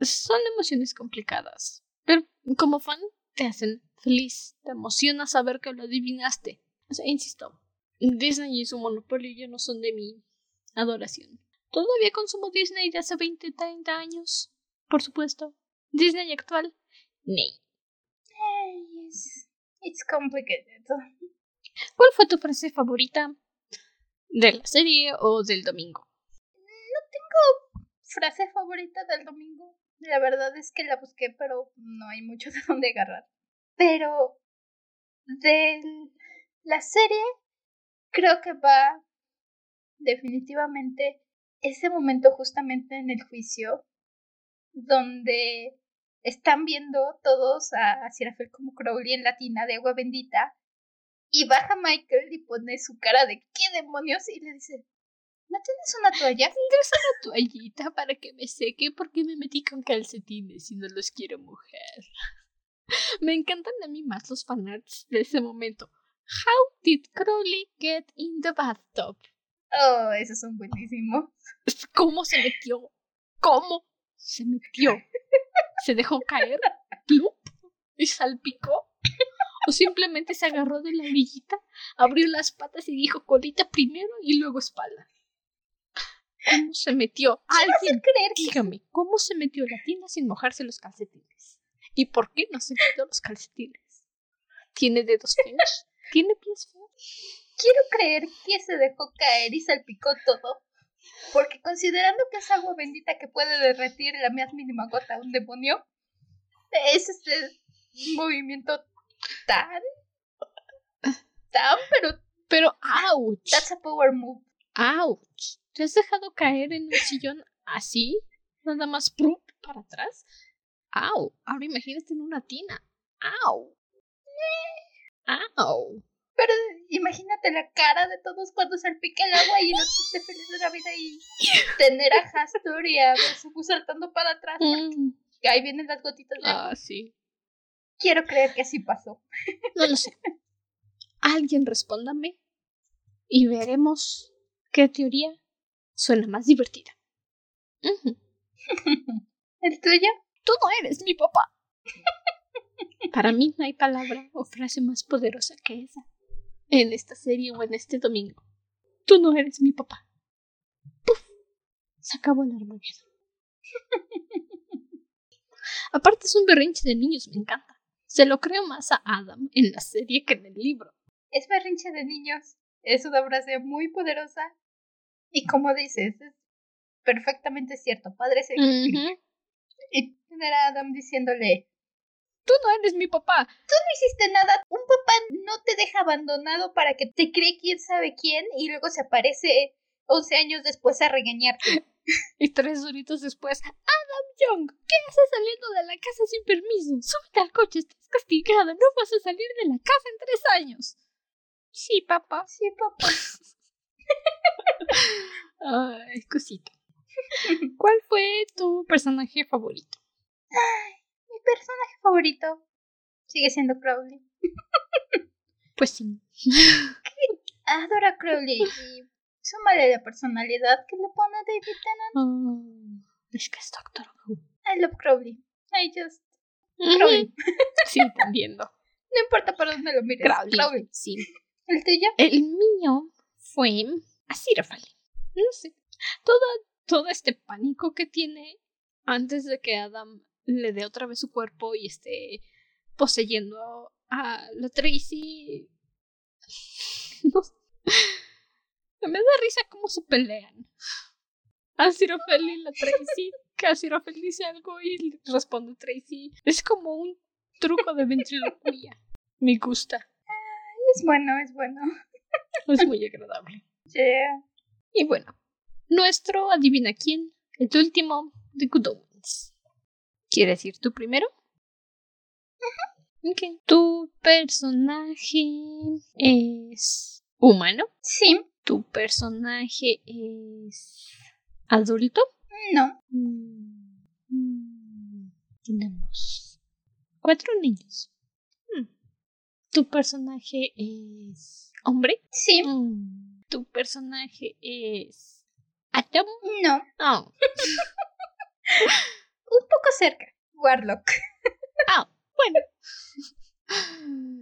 Son emociones complicadas, pero como fan te hacen feliz, te emociona saber que lo adivinaste. O sea, insisto, Disney y su monopolio ya no son de mi adoración. Todavía consumo Disney de hace 20, 30 años, por supuesto. Disney actual, Ney. It's complicated. ¿Cuál fue tu frase favorita de la serie o del domingo? Frase favorita del domingo. La verdad es que la busqué, pero no hay mucho de dónde agarrar. Pero de la serie, creo que va definitivamente ese momento justamente en el juicio donde están viendo todos a, a Sirafel como Crowley en la tina de agua bendita y baja Michael y pone su cara de ¿qué demonios? y le dice ¿no tienes una toalla? ¿Tendrás una toallita para que me seque? Porque me metí con calcetines y no los quiero mojar. Me encantan a mí más los fanarts de ese momento. How did Crowley get in the bathtub? Oh, esos son buenísimos. ¿Cómo se metió? ¿Cómo se metió? ¿Se dejó caer? ¿Plup? ¿Y salpicó? ¿O simplemente se agarró de la orillita, abrió las patas y dijo colita primero y luego espalda? ¿Cómo se metió? Alguien, creer que dígame, ¿cómo se metió la tina sin mojarse los calcetines? ¿Y por qué no se quitó los calcetines? ¿Tiene dedos feos? ¿Tiene pies feos? quiero creer que se dejó caer y salpicó todo. Porque considerando que es agua bendita que puede derretir la más mínima gota a un demonio, es este movimiento tan, tan, pero Pero, ¡ouch! that's a power move. ¡Auch! ¿Te has dejado caer en un sillón así? Nada más ¡prup! para atrás. ¡Au! Ahora imagínate en una tina. ¡Au! ¡Au! Pero imagínate la cara de todos cuando salpica el agua y el otro esté feliz de la vida y tener a Hastur y a Beelzebub saltando para atrás. Mm, ahí vienen las gotitas de agua. ah, sí. Quiero creer que así pasó. No lo sé. Alguien respóndame y veremos qué teoría suena más divertida. ¿El tuyo? Tú no eres mi papá. Para mí no hay palabra o frase más poderosa que esa en esta serie o en este domingo. Tú no eres mi papá. Puf. Se acabó el Armageddon. Aparte es un berrinche de niños, me encanta. Se lo creo más a Adam en la serie que en el libro. Es berrinche de niños. Es una frase muy poderosa. Y como dices, es perfectamente cierto. Padre se Y tener a Adam diciéndole, Tú no eres mi papá. Tú no hiciste nada. Un papá no te deja abandonado para que te cree quién sabe quién y luego se aparece 11 años después a regañarte. y tres horitos después, Adam Young, ¿qué haces saliendo de la casa sin permiso? Súbete al coche, estás castigado, no vas a salir de la casa en tres años. Sí, papá. Sí, papá. Ay. ¿Cuál fue tu personaje favorito? Ay, mi personaje favorito sigue siendo Crowley. pues sí. Adoro a Crowley y súmale la personalidad que le pone David Tennant. Oh, es que es Doctor Who. I love Crowley. I just... Crowley. sí, entendiendo. No importa por dónde lo mires. Crowley. Sí. ¿El tuyo? El mío fue Aziraphale. No sé. Todo, este pánico que tiene antes de que Adam le dé otra vez su cuerpo y esté poseyendo a la Tracy. No Me da risa cómo se pelean. Aziraphale y la Tracy. Que Aziraphale dice algo y responde Tracy. Es como un truco de ventriloquía. Me gusta. Es bueno, es bueno. Es muy agradable. Yeah. Y bueno, nuestro adivina quién, el último de Good Omens. ¿Quieres ir tú primero? ¿Tu personaje es humano? Sí. ¿Tu personaje es adulto? No. Mm, tenemos cuatro niños. Hmm. ¿Tu personaje es hombre? Sí. Mm, ¿Tu personaje es Atom? No. Oh. Un poco cerca. Warlock. Ah, bueno.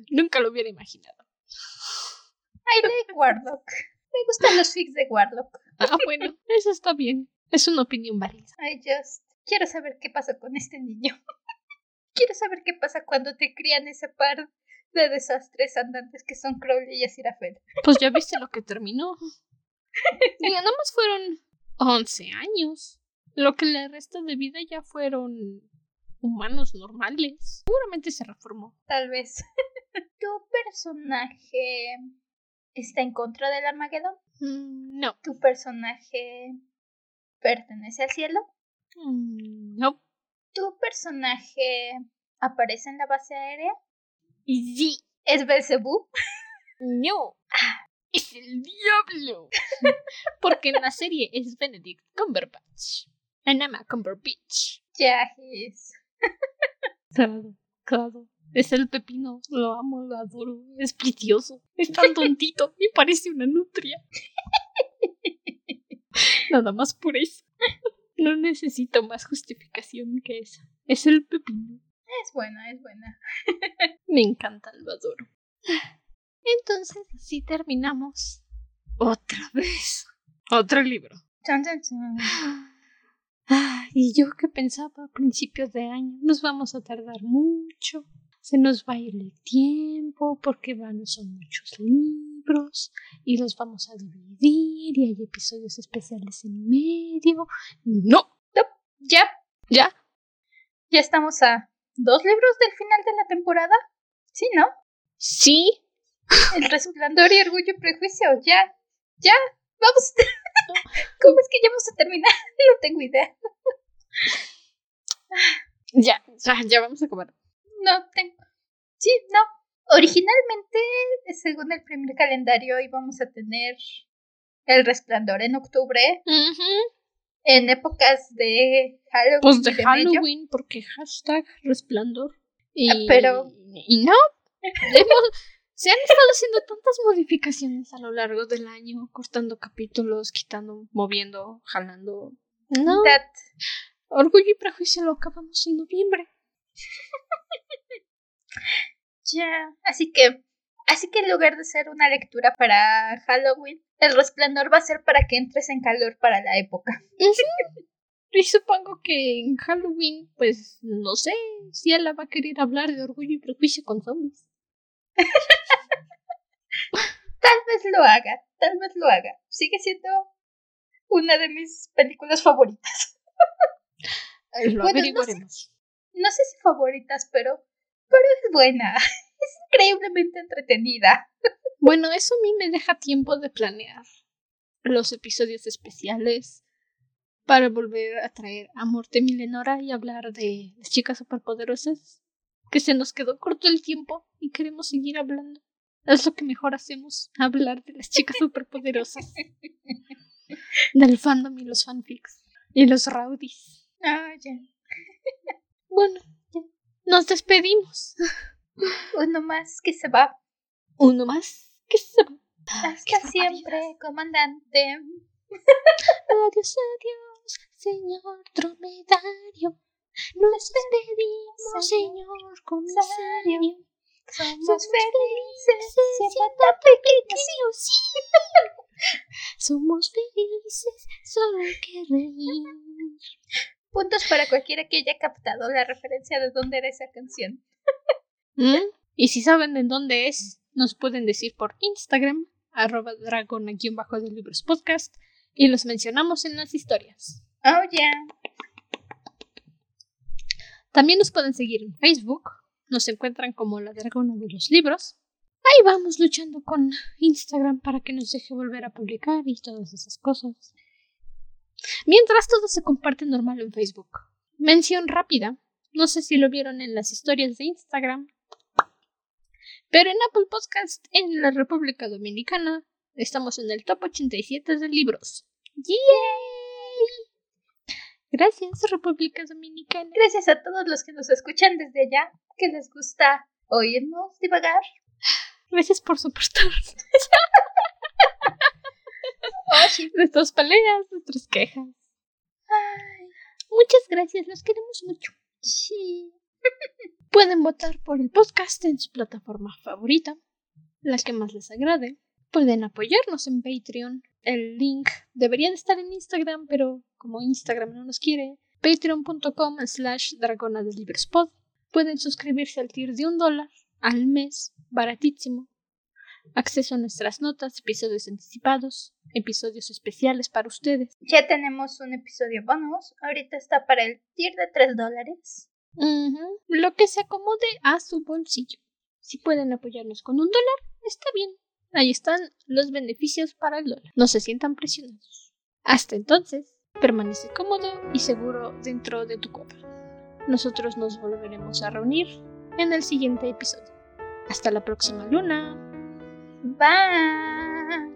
Nunca lo hubiera imaginado. I like Warlock. Me gustan los fics de Warlock. Ah, bueno, eso está bien. Es una opinión válida. I just quiero saber qué pasa con este niño. quiero saber qué pasa cuando te crían ese par de desastres andantes que son Crowley y Aziraphale. Pues ya viste lo que terminó. Digo, nada más fueron 11 años. Lo que le resta de vida ya fueron humanos normales. Seguramente se reformó. Tal vez. ¿Tu personaje está en contra del Armagedón? Mm, no. ¿Tu personaje pertenece al cielo? Mm, no. ¿Tu personaje aparece en la base aérea? Y sí. ¿Es Belzebú? No. Es el diablo. Porque en la serie es Benedict Cumberbatch. Enema Cumberbatch. Ya es. Claro, claro. Es el pepino. Lo amo, lo adoro. Es precioso. Es tan tontito. Me parece una nutria. Nada más por eso. No necesito más justificación que esa. Es el pepino. Es buena, es buena. Me encanta, lo adoro. Entonces, así terminamos. Otra vez. Otro libro. Ah, y yo que pensaba a principios de año, nos vamos a tardar mucho, se nos va a ir el tiempo porque van, son muchos libros y los vamos a dividir y hay episodios especiales en medio. No, No, ya, ya, ya estamos a dos libros del final de la temporada. Sí, ¿no? sí, El resplandor y orgullo y prejuicio. Ya, ya, vamos. ¿Cómo es que ya vamos a terminar? No tengo idea. ya, ya, ya vamos a acabar. No tengo. Sí, no. Originalmente, según el primer calendario, íbamos a tener el resplandor en octubre. En épocas de Halloween. Pues de de Halloween, porque hashtag resplandor. Y, Ah, pero- Y no. hemos- se han estado haciendo tantas modificaciones a lo largo del año, cortando capítulos, quitando, moviendo, jalando. No. That- Orgullo y prejuicio lo acabamos en noviembre. ya. Así que, así que en lugar de ser una lectura para Halloween, el resplandor va a ser para que entres en calor para la época. Y supongo que en Halloween, pues no sé si ella va a querer hablar de orgullo y prejuicio con zombies. tal vez lo haga, tal vez lo haga. Sigue siendo una de mis películas favoritas. Lo averiguaremos. No sé, si favoritas, pero, pero es buena. Es increíblemente entretenida. Bueno, eso a mí me deja tiempo de planear los episodios especiales para volver a traer a Morte Milenora y hablar de las chicas superpoderosas. Que se nos quedó corto el tiempo y queremos seguir hablando. Es lo que mejor hacemos, hablar de las chicas superpoderosas. del fandom y los fanfics. Y los rowdies. Ah, ya. Bueno. Nos despedimos. Uno más que se va. Uno más que se va. Hasta siempre, comandante. Adiós, adiós, señor dromedario. Nos despedimos, señor comisario. Somos felices, siendo tan pequeños. Sí. Somos felices, solo hay que reír. Puntos para cualquiera que haya captado la referencia de dónde era esa canción. ¿Mm? Y si saben de dónde es, nos pueden decir por Instagram, arroba dragón aquí bajo de libros podcast, y los mencionamos en las historias. Oh, yeah. También nos pueden seguir en Facebook, nos encuentran como la dragona de los libros. Ahí vamos luchando con Instagram para que nos deje volver a publicar y todas esas cosas. Mientras todo se comparte normal en Facebook. Mención rápida. No sé si lo vieron en las historias de Instagram. Pero en Apple Podcast en la República Dominicana estamos en el top 87 de libros. ¡Yay! Gracias, República Dominicana. Gracias a todos los que nos escuchan desde allá, que les gusta oírnos divagar. Gracias por soportarnos. Nuestras peleas, nuestras quejas. Ay, Muchas gracias, los queremos mucho. sí. Pueden votar por el podcast en su plataforma favorita, la que más les agrade. Pueden apoyarnos en Patreon. El link debería de estar en Instagram, pero como Instagram no nos quiere, patreon.com slash dragona de librospod. Pueden suscribirse al tier de un dólar al mes, baratísimo. Acceso a nuestras notas, episodios anticipados, episodios especiales para ustedes. Ya tenemos un episodio bonus. Ahorita está para el tier de 3 dólares. Ujú, Lo que se acomode a su bolsillo. Si pueden apoyarnos con un dólar, está bien. Ahí están los beneficios para el dólar. No se sientan presionados. Hasta entonces, permanece cómodo y seguro dentro de tu copa. Nosotros nos volveremos a reunir en el siguiente episodio. Hasta la próxima luna. Bye.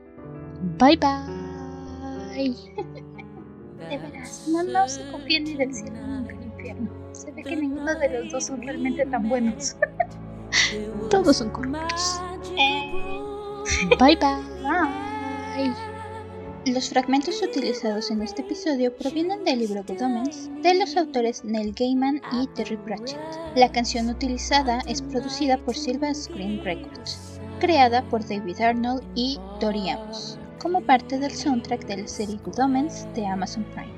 Bye bye. De veras, no, no se confíen ni del cielo ni del infierno. Se ve que ninguno de los dos son realmente tan buenos. Todos son correctos. Eh, Bye bye. Los fragmentos utilizados en este episodio provienen del libro Good Omens de los autores Neil Gaiman y Terry Pratchett. La canción utilizada es producida por Silva Screen Records, creada por David Arnold y Amos, como parte del soundtrack de la serie Good de Amazon Prime.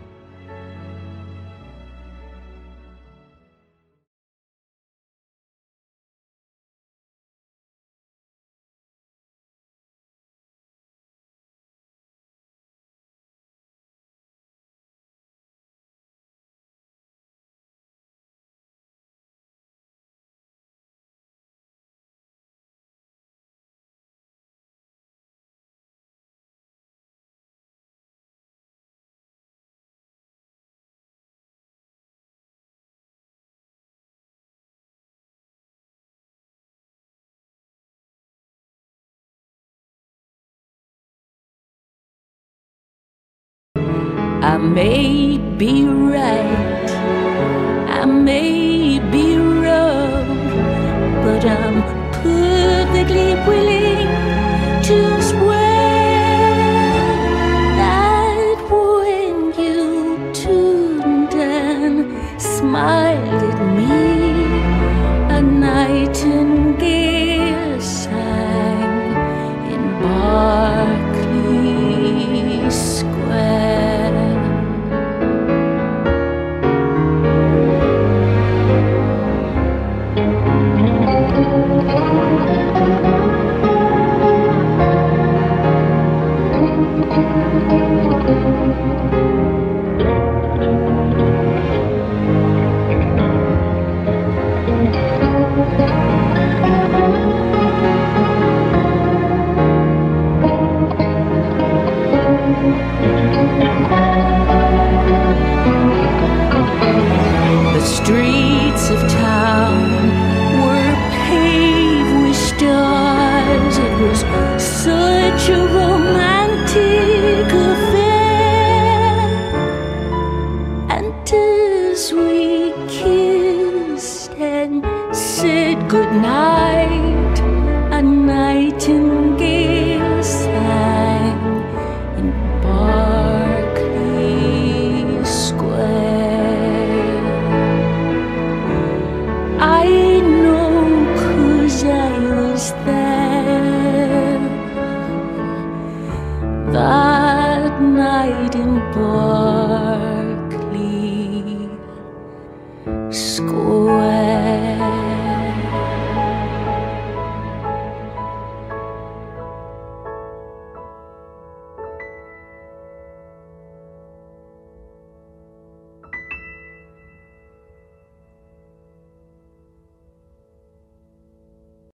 I